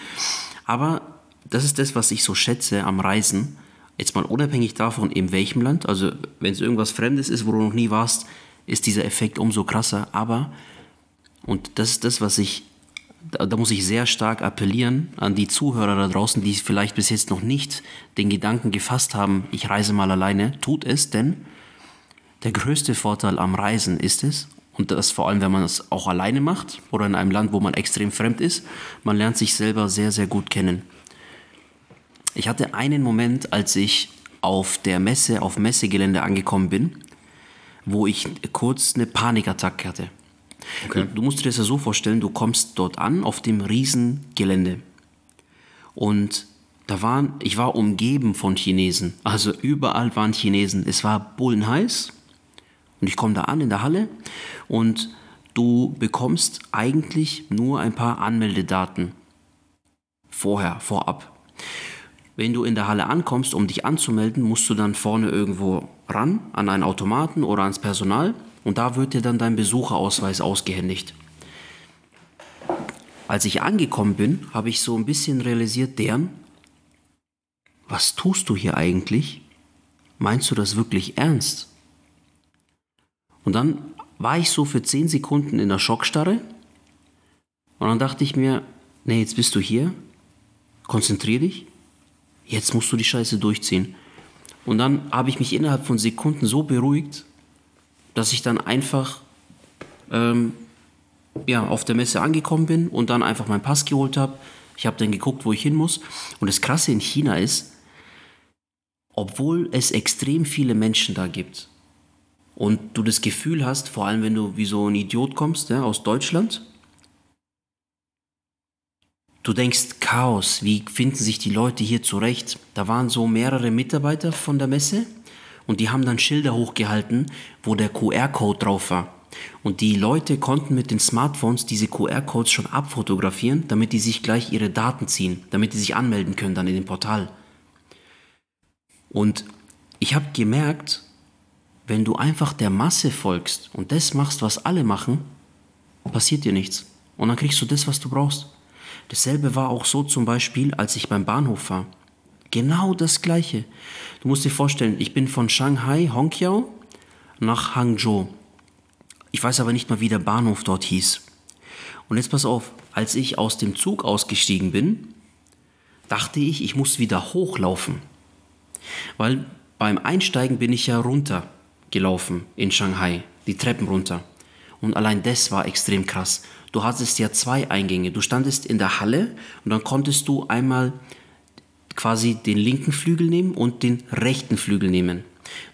Aber das ist das, was ich so schätze am Reisen. Jetzt mal unabhängig davon, in welchem Land. Also, wenn es irgendwas Fremdes ist, wo du noch nie warst, ist dieser Effekt umso krasser. Aber und das ist das, was ich, da, da muss ich sehr stark appellieren an die Zuhörer da draußen, die vielleicht bis jetzt noch nicht den Gedanken gefasst haben, ich reise mal alleine. Tut es, denn der größte Vorteil am Reisen ist es, Und das vor allem, wenn man es auch alleine macht oder in einem Land, wo man extrem fremd ist. Man lernt sich selber sehr, sehr gut kennen. Ich hatte einen Moment, als ich auf der Messe, auf Messegelände angekommen bin, wo ich kurz eine Panikattacke hatte. Okay. Du musst dir das ja so vorstellen, du kommst dort an auf dem Riesengelände. Und da waren, ich war umgeben von Chinesen. Also überall waren Chinesen. Es war bullenheiß. Und ich komme da an in der Halle und du bekommst eigentlich nur ein paar Anmeldedaten. Vorher, vorab. Wenn du in der Halle ankommst, um dich anzumelden, musst du dann vorne irgendwo ran, an einen Automaten oder ans Personal und da wird dir dann dein Besucherausweis ausgehändigt. Als ich angekommen bin, habe ich so ein bisschen realisiert, deren, was tust du hier eigentlich? Meinst du das wirklich ernst? Und dann war ich so für 10 Sekunden in der Schockstarre und dann dachte ich mir, nee, jetzt bist du hier, konzentrier dich, jetzt musst du die Scheiße durchziehen. Und dann habe ich mich innerhalb von Sekunden so beruhigt, dass ich dann einfach ähm, ja, auf der Messe angekommen bin und dann einfach meinen Pass geholt habe. Ich habe dann geguckt, wo ich hin muss. Und das Krasse in China ist, obwohl es extrem viele Menschen da gibt und du das Gefühl hast, vor allem wenn du wie so ein Idiot kommst ja, aus Deutschland, du denkst Chaos, wie finden sich die Leute hier zurecht? Da waren so mehrere Mitarbeiter von der Messe und die haben dann Schilder hochgehalten, wo der QR-Code drauf war. Und die Leute konnten mit den Smartphones diese QR-Codes schon abfotografieren, damit die sich gleich ihre Daten ziehen, damit die sich anmelden können dann in dem Portal. Und ich habe gemerkt, wenn du einfach der Masse folgst und das machst, was alle machen, passiert dir nichts. Und dann kriegst du das, was du brauchst. Dasselbe war auch so zum Beispiel, als ich beim Bahnhof war. Genau das Gleiche. Du musst dir vorstellen, ich bin von Shanghai, Hongqiao, nach Hangzhou. Ich weiß aber nicht mal, wie der Bahnhof dort hieß. Und jetzt pass auf, als ich aus dem Zug ausgestiegen bin, dachte ich, ich muss wieder hochlaufen. Weil beim Einsteigen bin ich ja runtergelaufen in Shanghai, die Treppen runter. Und allein das war extrem krass. Du hattest ja zwei Eingänge. Du standest in der Halle und dann konntest du einmal quasi den linken Flügel nehmen und den rechten Flügel nehmen.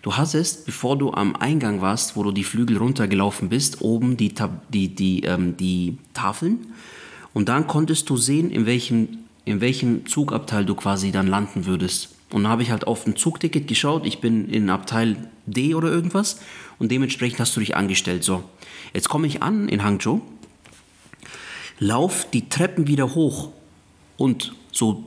Du hattest, bevor du am Eingang warst, wo du die Flügel runtergelaufen bist, oben die, die, die, ähm, die Tafeln und dann konntest du sehen, in welchem, in welchem Zugabteil du quasi dann landen würdest. Und dann habe ich halt auf ein Zugticket geschaut, ich bin in Abteil D oder irgendwas und dementsprechend hast du dich angestellt. So, jetzt komme ich an in Hangzhou, lauf die Treppen wieder hoch und so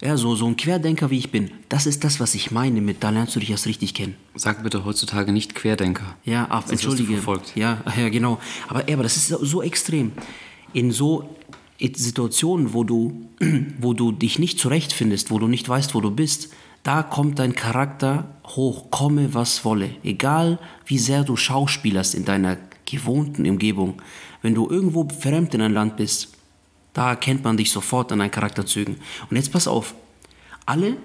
ja, so, so ein Querdenker wie ich bin, das ist das, was ich meine mit, da lernst du dich erst richtig kennen. Sag bitte heutzutage nicht Querdenker. Ja, ach, entschuldige. Verfolgt. Ja, ja, genau. Aber, ja, aber das ist so extrem. In so Situationen, wo du, wo du dich nicht zurechtfindest, wo du nicht weißt, wo du bist, da kommt dein Charakter hoch, komme was wolle. Egal wie sehr du schauspielerst in deiner gewohnten Umgebung. Wenn du irgendwo fremd in ein Land bist, da erkennt man dich sofort an deinen Charakterzügen. Und jetzt pass auf. Alle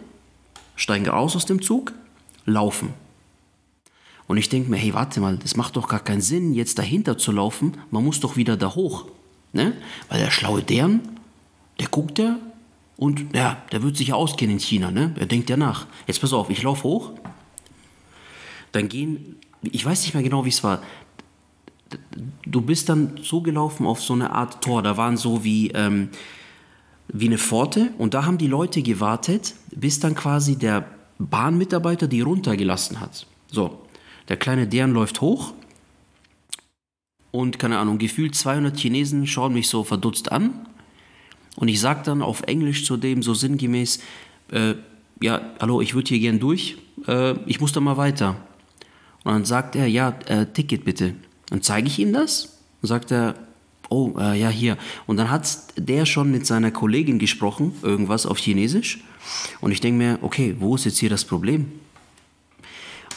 steigen raus aus dem Zug, laufen. Und ich denke mir, hey, warte mal, das macht doch gar keinen Sinn, jetzt dahinter zu laufen. Man muss doch wieder da hoch. Ne? Weil der schlaue Dern, der guckt ja und ja, der wird sich auskennen in China. Ne? Er denkt ja nach. Jetzt pass auf, ich laufe hoch. Dann gehen, ich weiß nicht mehr genau, wie es war du bist dann zugelaufen auf so eine Art Tor. Da waren so wie, ähm, wie eine Pforte und da haben die Leute gewartet, bis dann quasi der Bahnmitarbeiter die runtergelassen hat. So, der kleine Dern läuft hoch und keine Ahnung, gefühlt 200 Chinesen schauen mich so verdutzt an und ich sage dann auf Englisch zu dem so sinngemäß, äh, ja, hallo, ich würde hier gern durch, äh, ich muss da mal weiter. Und dann sagt er, ja, äh, Ticket bitte. Dann zeige ich ihm das und sagt er, oh, äh, ja, hier. Und dann hat der schon mit seiner Kollegin gesprochen, irgendwas auf Chinesisch. Und ich denke mir, okay, wo ist jetzt hier das Problem?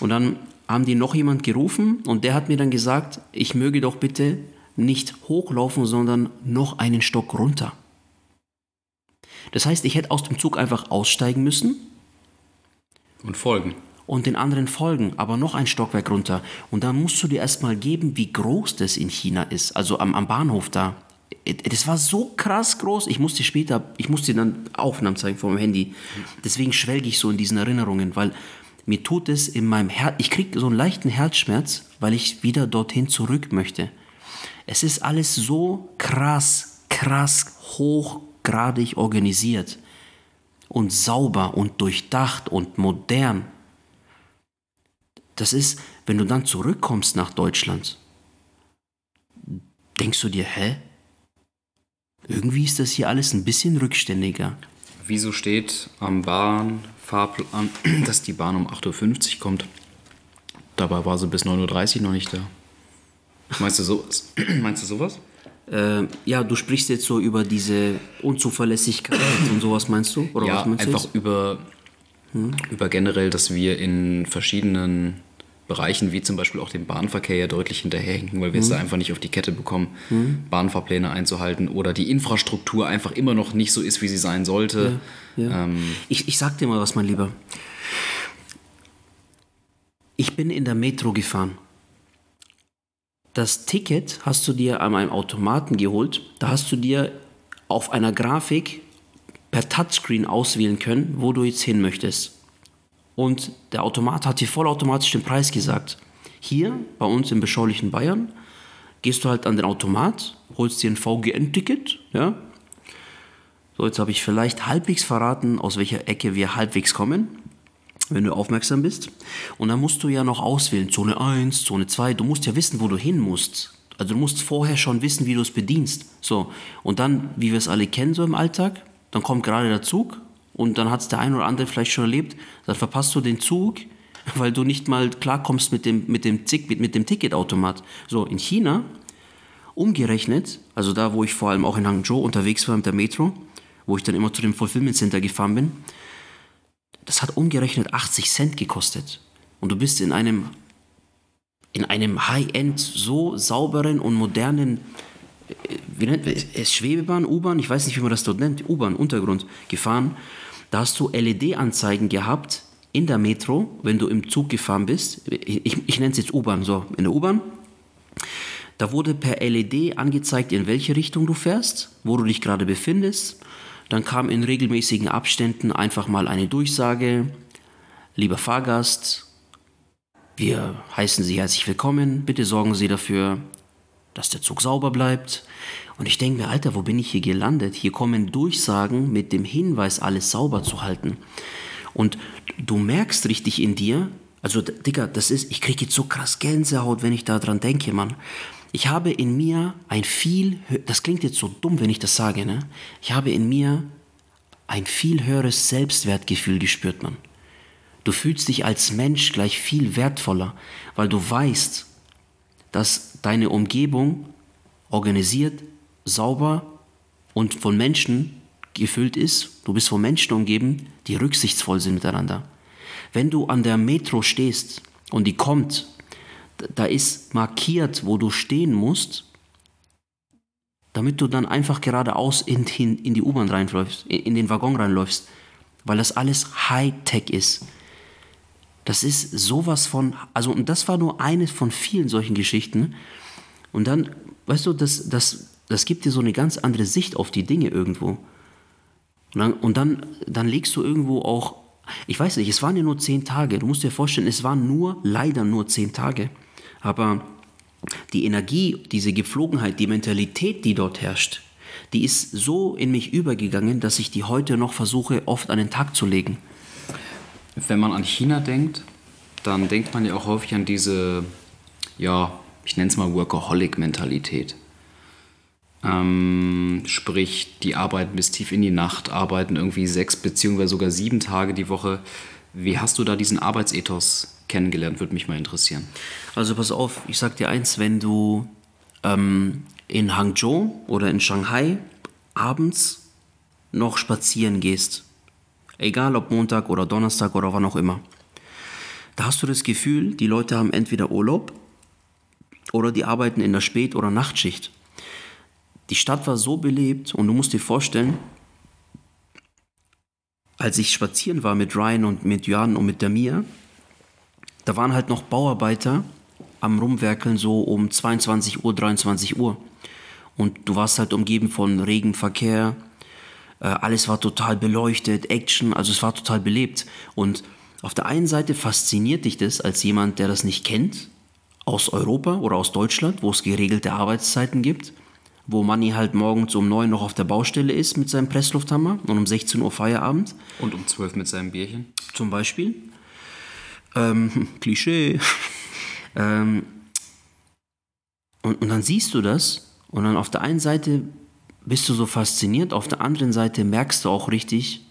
Und dann haben die noch jemand gerufen und der hat mir dann gesagt, ich möge doch bitte nicht hochlaufen, sondern noch einen Stock runter. Das heißt, ich hätte aus dem Zug einfach aussteigen müssen. Und folgen. Und den anderen folgen, aber noch ein Stockwerk runter. Und dann musst du dir erstmal geben, wie groß das in China ist, also am, am Bahnhof da. Das war so krass groß. Ich musste später, ich musste dann Aufnahmen zeigen vom Handy. Deswegen schwelge ich so in diesen Erinnerungen, weil mir tut es in meinem Herz, ich kriege so einen leichten Herzschmerz, weil ich wieder dorthin zurück möchte. Es ist alles so krass, krass, hochgradig organisiert und sauber und durchdacht und modern. Das ist, wenn du dann zurückkommst nach Deutschland, denkst du dir, hä? Irgendwie ist das hier alles ein bisschen rückständiger. Wieso steht am Bahnfahrplan, dass die Bahn um 8.50 Uhr kommt? Dabei war sie bis 9.30 Uhr noch nicht da. Meinst du sowas? Meinst du sowas? Äh, ja, du sprichst jetzt so über diese Unzuverlässigkeit und sowas, meinst du? Oder ja, was meinst einfach du jetzt? über, über generell, dass wir in verschiedenen Bereichen, wie zum Beispiel auch dem Bahnverkehr, ja deutlich hinterherhinken, weil wir es da einfach nicht auf die Kette bekommen, Bahnfahrpläne einzuhalten oder die Infrastruktur einfach immer noch nicht so ist, wie sie sein sollte. Ja. Ähm, Ich, ich sag dir mal was, mein Lieber. Ich bin in der Metro gefahren. Das Ticket hast du dir an einem Automaten geholt. Da hast du dir auf einer Grafik per Touchscreen auswählen können, wo du jetzt hin möchtest. Und der Automat hat dir vollautomatisch den Preis gesagt. Hier, bei uns im beschaulichen Bayern, gehst du halt an den Automat, holst dir ein VGN-Ticket, ja, so, jetzt habe ich vielleicht halbwegs verraten, aus welcher Ecke wir halbwegs kommen, wenn du aufmerksam bist. Und dann musst du ja noch auswählen, Zone 1, Zone 2. Du musst ja wissen, wo du hin musst. Also du musst vorher schon wissen, wie du es bedienst. So, und dann, wie wir es alle kennen so im Alltag, dann kommt gerade der Zug und dann hat es der ein oder andere vielleicht schon erlebt, dann verpasst du den Zug, weil du nicht mal klarkommst mit dem, mit dem, Zick, mit, mit dem Ticketautomat. So, in China umgerechnet, also da, wo ich vor allem auch in Hangzhou unterwegs war mit der Metro, wo ich dann immer zu dem Fulfillment Center gefahren bin, das hat umgerechnet 80 Cent gekostet. Und du bist in einem, in einem High-End so sauberen und modernen, äh, wie nennt man es, Schwebebahn, U-Bahn, ich weiß nicht, wie man das dort nennt, U-Bahn, Untergrund, gefahren. Da hast du LED-Anzeigen gehabt in der Metro, wenn du im Zug gefahren bist. Ich, ich, nenne es jetzt U-Bahn, so, in der U-Bahn. Da wurde per LED angezeigt, in welche Richtung du fährst, wo du dich gerade befindest. Dann kam in regelmäßigen Abständen einfach mal eine Durchsage. Lieber Fahrgast, wir heißen Sie herzlich willkommen. Bitte sorgen Sie dafür, dass der Zug sauber bleibt. Und ich denke mir, Alter, wo bin ich hier gelandet? Hier kommen Durchsagen mit dem Hinweis, alles sauber zu halten. Und du merkst richtig in dir, also Digga, das ist, ich kriege jetzt so krass Gänsehaut, wenn ich daran denke, Mann. Ich habe in mir ein viel, das klingt jetzt so dumm, wenn ich das sage, ne? Ich habe in mir ein viel höheres Selbstwertgefühl gespürt, Mann. Du fühlst dich als Mensch gleich viel wertvoller, weil du weißt, dass deine Umgebung organisiert, sauber und von Menschen gefüllt ist. Du bist von Menschen umgeben, die rücksichtsvoll sind miteinander. Wenn du an der Metro stehst und die kommt, da ist markiert, wo du stehen musst, damit du dann einfach geradeaus in, in, in die U-Bahn reinläufst, in, in den Waggon reinläufst, weil das alles Hightech ist. Das ist sowas von, also und das war nur eine von vielen solchen Geschichten. Und dann, weißt du, das, das, das gibt dir so eine ganz andere Sicht auf die Dinge irgendwo. Und dann, und dann, dann legst du irgendwo auch, ich weiß nicht, es waren ja nur zehn Tage. Du musst dir vorstellen, es waren nur, leider nur zehn Tage. Aber die Energie, diese Gepflogenheit, die Mentalität, die dort herrscht, die ist so in mich übergegangen, dass ich die heute noch versuche, oft an den Tag zu legen. Wenn man an China denkt, dann denkt man ja auch häufig an diese, ja, ich nenne es mal Workaholic-Mentalität. Ähm, sprich, die arbeiten bis tief in die Nacht, arbeiten irgendwie sechs beziehungsweise sogar sieben Tage die Woche. Wie hast du da diesen Arbeitsethos kennengelernt, würde mich mal interessieren. Also pass auf, ich sag dir eins, wenn du ähm, in Hangzhou oder in Shanghai abends noch spazieren gehst, egal ob Montag oder Donnerstag oder wann auch immer, da hast du das Gefühl, die Leute haben entweder Urlaub oder die arbeiten in der Spät- oder Nachtschicht. Die Stadt war so belebt und du musst dir vorstellen, als ich spazieren war mit Ryan und mit Jan und mit der Mia, da waren halt noch Bauarbeiter am Rumwerkeln so um 22 Uhr, 23 Uhr. Und du warst halt umgeben von Regen, Verkehr, äh, alles war total beleuchtet, Action, also es war total belebt. Und auf der einen Seite fasziniert dich das als jemand, der das nicht kennt, aus Europa oder aus Deutschland, wo es geregelte Arbeitszeiten gibt, wo Manni halt morgens um 9 noch auf der Baustelle ist mit seinem Presslufthammer und um 16 Uhr Feierabend. Und um 12 mit seinem Bierchen. Zum Beispiel. Ähm, Klischee. ähm, und, und dann siehst du das und dann auf der einen Seite bist du so fasziniert, auf der anderen Seite merkst du auch richtig,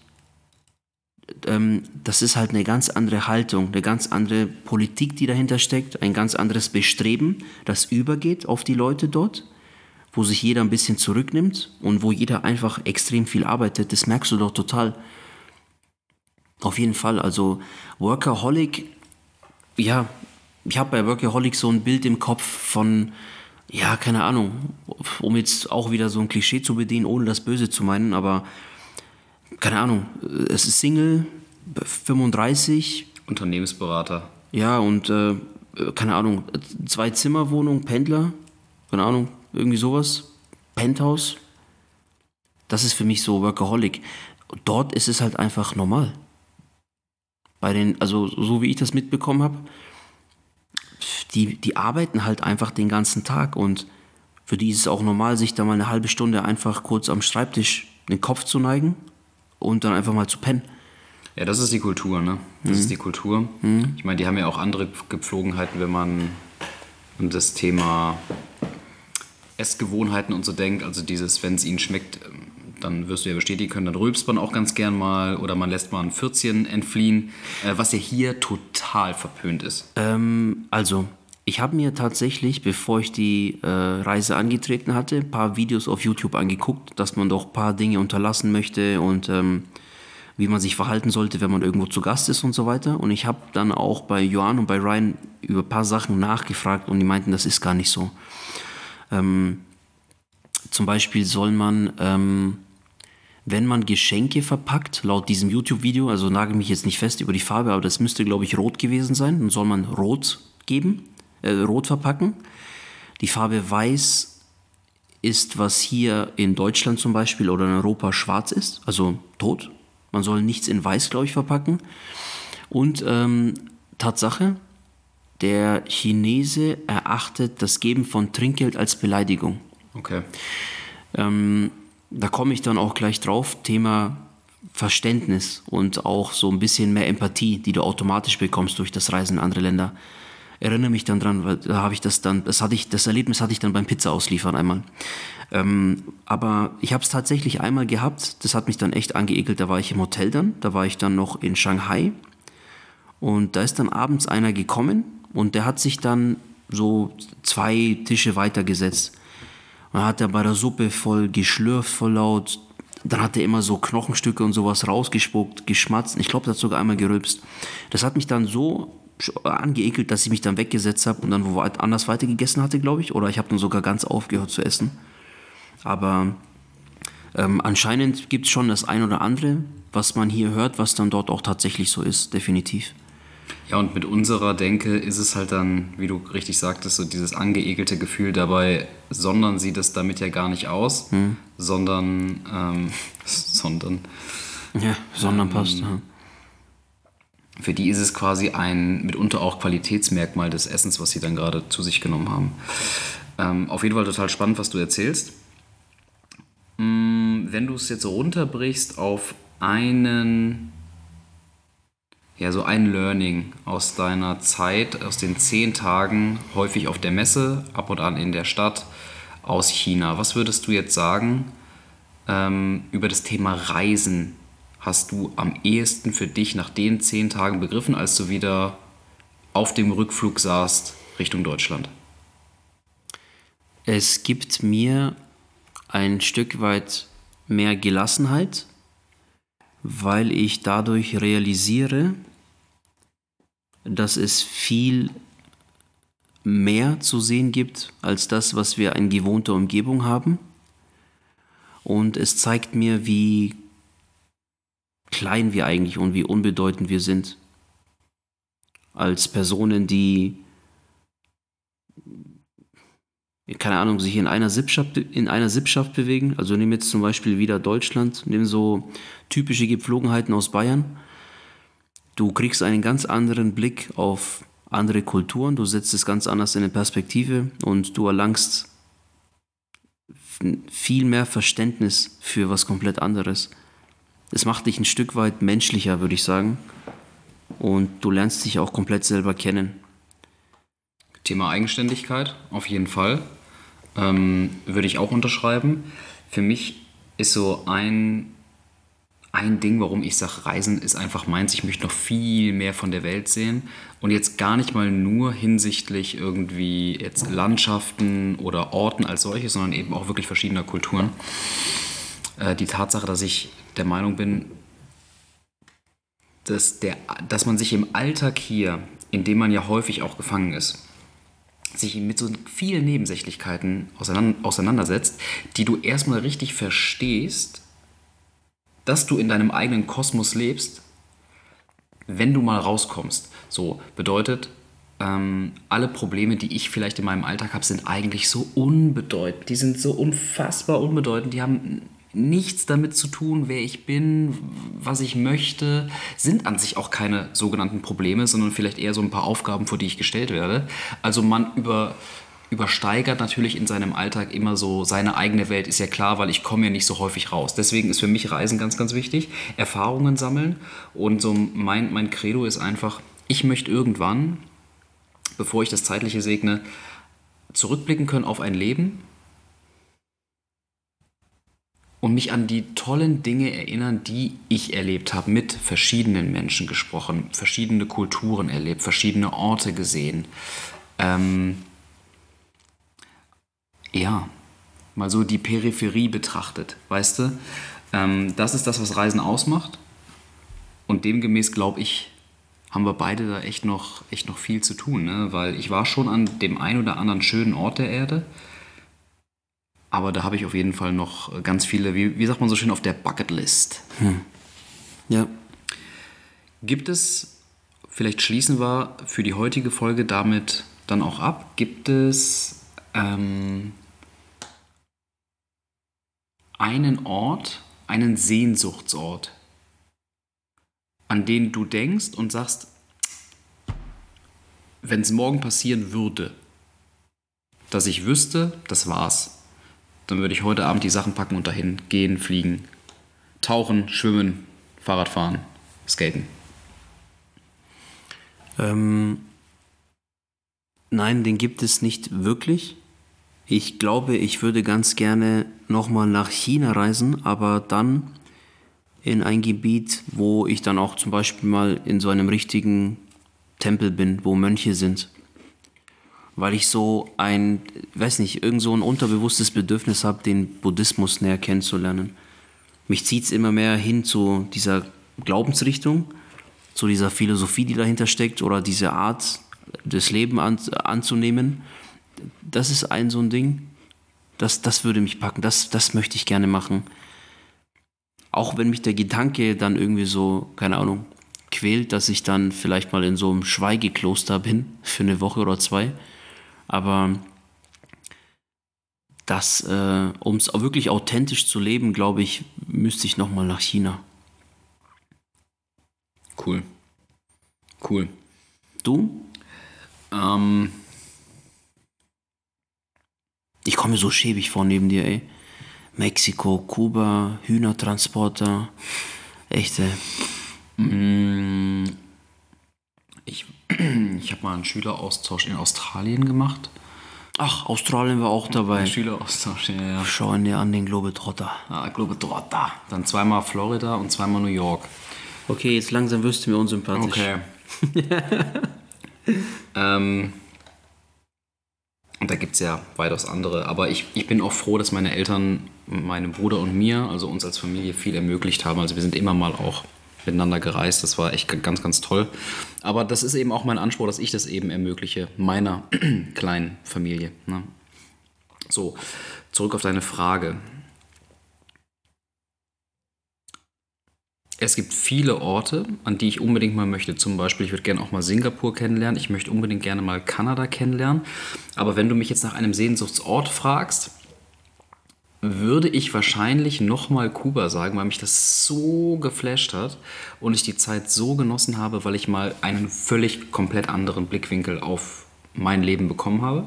ähm, das ist halt eine ganz andere Haltung, eine ganz andere Politik, die dahinter steckt, ein ganz anderes Bestreben, das übergeht auf die Leute dort, wo sich jeder ein bisschen zurücknimmt und wo jeder einfach extrem viel arbeitet. Das merkst du doch total. Auf jeden Fall, also Workaholic, ja, ich habe bei Workaholic so ein Bild im Kopf von, ja, keine Ahnung, um jetzt auch wieder so ein Klischee zu bedienen, ohne das Böse zu meinen, aber keine Ahnung, es ist Single, 35. Unternehmensberater. Ja, und äh, keine Ahnung, zwei Zimmerwohnung, Pendler, keine Ahnung, irgendwie sowas, Penthouse. Das ist für mich so Workaholic. Dort ist es halt einfach normal. Bei den, also so wie ich das mitbekommen habe, die, die arbeiten halt einfach den ganzen Tag und für die ist es auch normal, sich da mal eine halbe Stunde einfach kurz am Schreibtisch den Kopf zu neigen und dann einfach mal zu pennen. Ja, das ist die Kultur, ne? Das mhm. ist die Kultur. Mhm. Ich meine, die haben ja auch andere Gepflogenheiten, wenn man an das Thema Essgewohnheiten und so denkt. Also dieses, wenn es ihnen schmeckt, ähm, dann wirst du ja bestätigen können, dann rülpst man auch ganz gern mal oder man lässt mal ein Pfürzchen entfliehen, äh, was ja hier total verpönt ist. Ähm, also, ich habe mir tatsächlich, bevor ich die äh, Reise angetreten hatte, ein paar Videos auf YouTube angeguckt, dass man doch ein paar Dinge unterlassen möchte und ähm, wie man sich verhalten sollte, wenn man irgendwo zu Gast ist und so weiter. Und ich habe dann auch bei Johann und bei Ryan über ein paar Sachen nachgefragt und die meinten, das ist gar nicht so. Ähm, zum Beispiel soll man, ähm, wenn man Geschenke verpackt, laut diesem YouTube-Video, also nagel mich jetzt nicht fest über die Farbe, aber das müsste, glaube ich, rot gewesen sein, dann soll man rot geben äh, rot verpacken. Die Farbe weiß ist, was hier in Deutschland zum Beispiel oder in Europa schwarz ist, also tot. Man soll nichts in weiß, glaube ich, verpacken. Und ähm, Tatsache, der Chinese erachtet das Geben von Trinkgeld als Beleidigung. Okay. Ähm, da komme ich dann auch gleich drauf. Thema Verständnis und auch so ein bisschen mehr Empathie, die du automatisch bekommst durch das Reisen in andere Länder erinnere mich dann dran, weil da habe ich das dann, das hatte ich, das Erlebnis hatte ich dann beim Pizza ausliefern einmal. Ähm, aber ich habe es tatsächlich einmal gehabt, das hat mich dann echt angeekelt, da war ich im Hotel dann, da war ich dann noch in Shanghai und da ist dann abends einer gekommen und der hat sich dann so zwei Tische weitergesetzt. Und hat er bei der Suppe voll geschlürft, voll laut. Dann hat er immer so Knochenstücke und sowas rausgespuckt, geschmatzt. Ich glaube, der hat sogar einmal gerülpst. Das hat mich dann so angeekelt, dass ich mich dann weggesetzt habe und dann wo anders weitergegessen hatte, glaube ich. Oder ich habe dann sogar ganz aufgehört zu essen. Aber ähm, anscheinend gibt es schon das ein oder andere, was man hier hört, was dann dort auch tatsächlich so ist, definitiv. Ja, und mit unserer Denke ist es halt dann, wie du richtig sagtest, so dieses angeekelte Gefühl dabei, sondern sieht es damit ja gar nicht aus, hm. sondern, ähm, sondern. Ja, sondern ähm, passt. Ja für die ist es quasi ein mitunter auch Qualitätsmerkmal des Essens, was sie dann gerade zu sich genommen haben. Ähm, auf jeden Fall total spannend, was du erzählst. Mm, wenn du es jetzt runterbrichst auf einen, ja, so ein Learning aus deiner Zeit, aus den zehn Tagen, häufig auf der Messe, ab und an in der Stadt, aus China. Was würdest du jetzt sagen ähm, über das Thema Reisen hast du am ehesten für dich nach den zehn Tagen begriffen, als du wieder auf dem Rückflug saßt Richtung Deutschland? Es gibt mir ein Stück weit mehr Gelassenheit, weil ich dadurch realisiere, dass es viel mehr zu sehen gibt als das, was wir in gewohnter Umgebung haben. Und es zeigt mir, wie klein wir eigentlich und wie unbedeutend wir sind. als Personen, die keine Ahnung, sich in einer Sippschaft, in einer Sippschaft bewegen. Also nehmen jetzt zum Beispiel wieder Deutschland, nehmen so typische Gepflogenheiten aus Bayern. Du kriegst einen ganz anderen Blick auf andere Kulturen, du setzt es ganz anders in eine Perspektive und du erlangst viel mehr Verständnis für was komplett anderes. Es macht dich ein Stück weit menschlicher, würde ich sagen. Und du lernst dich auch komplett selber kennen. Thema Eigenständigkeit, auf jeden Fall. Ähm, würde ich auch unterschreiben. Für mich ist so ein, ein Ding, warum ich sage, Reisen ist einfach meins. Ich möchte noch viel mehr von der Welt sehen. Und jetzt gar nicht mal nur hinsichtlich irgendwie jetzt Landschaften oder Orten als solche, sondern eben auch wirklich verschiedener Kulturen. Äh, die Tatsache, dass ich der Meinung bin, dass, der, dass man sich im Alltag hier, in dem man ja häufig auch gefangen ist, sich mit so vielen Nebensächlichkeiten auseinandersetzt, die du erstmal richtig verstehst, dass du in deinem eigenen Kosmos lebst, wenn du mal rauskommst. So bedeutet, ähm, alle Probleme, die ich vielleicht in meinem Alltag habe, sind eigentlich so unbedeutend. Die sind so unfassbar unbedeutend. Die haben nichts damit zu tun, wer ich bin, was ich möchte, sind an sich auch keine sogenannten Probleme, sondern vielleicht eher so ein paar Aufgaben, vor die ich gestellt werde. Also man über, übersteigert natürlich in seinem Alltag immer so seine eigene Welt, ist ja klar, weil ich komme ja nicht so häufig raus. Deswegen ist für mich Reisen ganz, ganz wichtig, Erfahrungen sammeln und so mein, mein Credo ist einfach, ich möchte irgendwann, bevor ich das Zeitliche segne, zurückblicken können auf ein Leben, und mich an die tollen Dinge erinnern, die ich erlebt habe, mit verschiedenen Menschen gesprochen, verschiedene Kulturen erlebt, verschiedene Orte gesehen. Ähm, ja, mal so die Peripherie betrachtet, weißt du? Ähm, das ist das, was Reisen ausmacht. Und demgemäß glaube ich, haben wir beide da echt noch, echt noch viel zu tun, ne? weil ich war schon an dem ein oder anderen schönen Ort der Erde aber da habe ich auf jeden Fall noch ganz viele, wie, wie sagt man so schön, auf der Bucketlist. Hm. Ja. Gibt es, vielleicht schließen wir für die heutige Folge damit dann auch ab, gibt es ähm, einen Ort, einen Sehnsuchtsort, an den du denkst und sagst, wenn es morgen passieren würde, dass ich wüsste, das war's dann würde ich heute Abend die Sachen packen und dahin gehen, fliegen, tauchen, schwimmen, Fahrrad fahren, skaten. Ähm, nein, den gibt es nicht wirklich. Ich glaube, ich würde ganz gerne nochmal nach China reisen, aber dann in ein Gebiet, wo ich dann auch zum Beispiel mal in so einem richtigen Tempel bin, wo Mönche sind weil ich so ein, weiß nicht, irgend so ein unterbewusstes Bedürfnis habe, den Buddhismus näher kennenzulernen. Mich zieht es immer mehr hin zu dieser Glaubensrichtung, zu dieser Philosophie, die dahinter steckt oder diese Art, das Leben an, anzunehmen. Das ist ein so ein Ding, das, das würde mich packen, das, das möchte ich gerne machen. Auch wenn mich der Gedanke dann irgendwie so, keine Ahnung, quält, dass ich dann vielleicht mal in so einem Schweigekloster bin für eine Woche oder zwei aber das, äh, um es wirklich authentisch zu leben, glaube ich, müsste ich nochmal nach China. Cool. Cool. Du? Ähm. Ich komme so schäbig vor neben dir, ey. Mexiko, Kuba, Hühnertransporter. Echte. Mm, ich habe mal einen Schüleraustausch in Australien gemacht. Ach, Australien war auch dabei. Ein Schüleraustausch, ja, ja. Schauen dir an den Globetrotter. Ah, Globetrotter. Dann zweimal Florida und zweimal New York. Okay, jetzt langsam wirst du mir unsympathisch. Okay. ähm, und da gibt es ja weitaus andere. Aber ich, ich bin auch froh, dass meine Eltern, meinem Bruder und mir, also uns als Familie, viel ermöglicht haben. Also wir sind immer mal auch miteinander gereist. Das war echt ganz, ganz toll. Aber das ist eben auch mein Anspruch, dass ich das eben ermögliche, meiner kleinen Familie. Ne? So, zurück auf deine Frage. es gibt viele Orte, an die ich unbedingt mal möchte. Zum Beispiel, ich würde gerne auch mal Singapur kennenlernen. Ich möchte unbedingt gerne mal Kanada kennenlernen. Aber wenn du mich jetzt nach einem Sehnsuchtsort fragst, würde ich wahrscheinlich nochmal Kuba sagen, weil mich das so geflasht hat und ich die Zeit so genossen habe, weil ich mal einen völlig komplett anderen Blickwinkel auf mein Leben bekommen habe.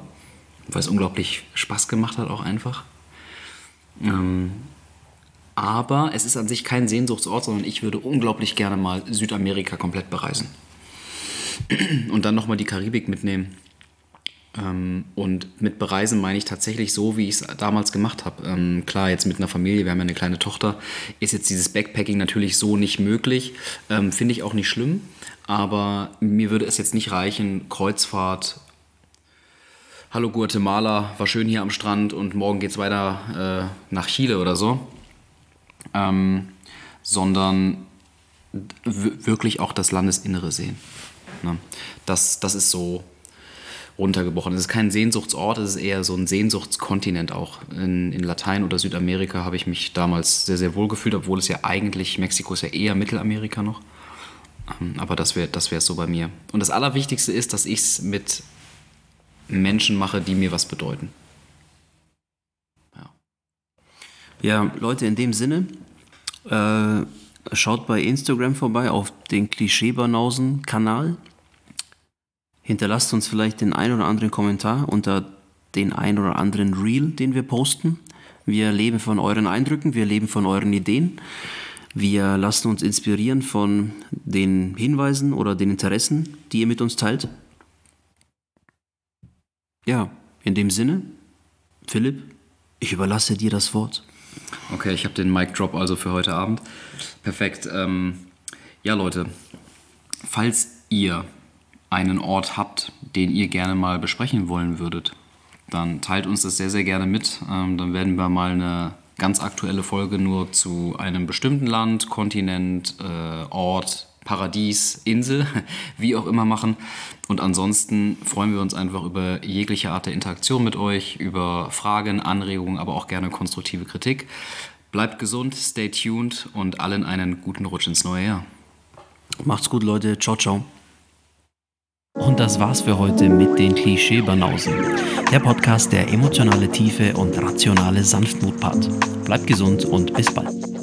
Weil es unglaublich Spaß gemacht hat, auch einfach. Ähm, aber es ist an sich kein Sehnsuchtsort, sondern ich würde unglaublich gerne mal Südamerika komplett bereisen. Und dann nochmal die Karibik mitnehmen. Ähm, und mit bereisen meine ich tatsächlich so, wie ich es damals gemacht habe. Ähm, klar, jetzt mit einer Familie, wir haben ja eine kleine Tochter, ist jetzt dieses Backpacking natürlich so nicht möglich. Ähm, Finde ich auch nicht schlimm. Aber mir würde es jetzt nicht reichen, Kreuzfahrt, Hallo Guatemala, war schön hier am Strand und morgen geht es weiter äh, nach Chile oder so ähm, sondern wirklich auch das Landesinnere sehen. Ne? Das, das ist so runtergebrochen. Es ist kein Sehnsuchtsort, es ist eher so ein Sehnsuchtskontinent auch. In, in Latein oder Südamerika habe ich mich damals sehr, sehr wohl gefühlt, obwohl es ja eigentlich, Mexiko ist ja eher Mittelamerika noch. Ähm, aber das wäre das wär so bei mir. Und das Allerwichtigste ist, dass ich es mit Menschen mache, die mir was bedeuten. Ja, Leute, in dem Sinne, äh, schaut bei Instagram vorbei auf den Klischee-Banausen-Kanal. Hinterlasst uns vielleicht den ein oder anderen Kommentar unter den ein oder anderen Reel, den wir posten. Wir leben von euren Eindrücken, wir leben von euren Ideen. Wir lassen uns inspirieren von den Hinweisen oder den Interessen, die ihr mit uns teilt. Ja, in dem Sinne, Philipp, ich überlasse dir das Wort. Okay, ich habe den Mic Drop also für heute Abend. Perfekt. Ähm, ja, Leute, falls ihr einen Ort habt, den ihr gerne mal besprechen wollen würdet, dann teilt uns das sehr, sehr gerne mit. Ähm, dann werden wir mal eine ganz aktuelle Folge nur zu einem bestimmten Land, Kontinent, äh, Ort, Paradies, Insel, wie auch immer machen. Und ansonsten freuen wir uns einfach über jegliche Art der Interaktion mit euch, über Fragen, Anregungen, aber auch gerne konstruktive Kritik. Bleibt gesund, stay tuned und allen einen guten Rutsch ins neue Jahr. Macht's gut, Leute. Ciao, ciao. Und das war's für heute mit den Klischee-Banausen. Der Podcast, der emotionale Tiefe und rationale Sanftmut part. Bleibt gesund und bis bald.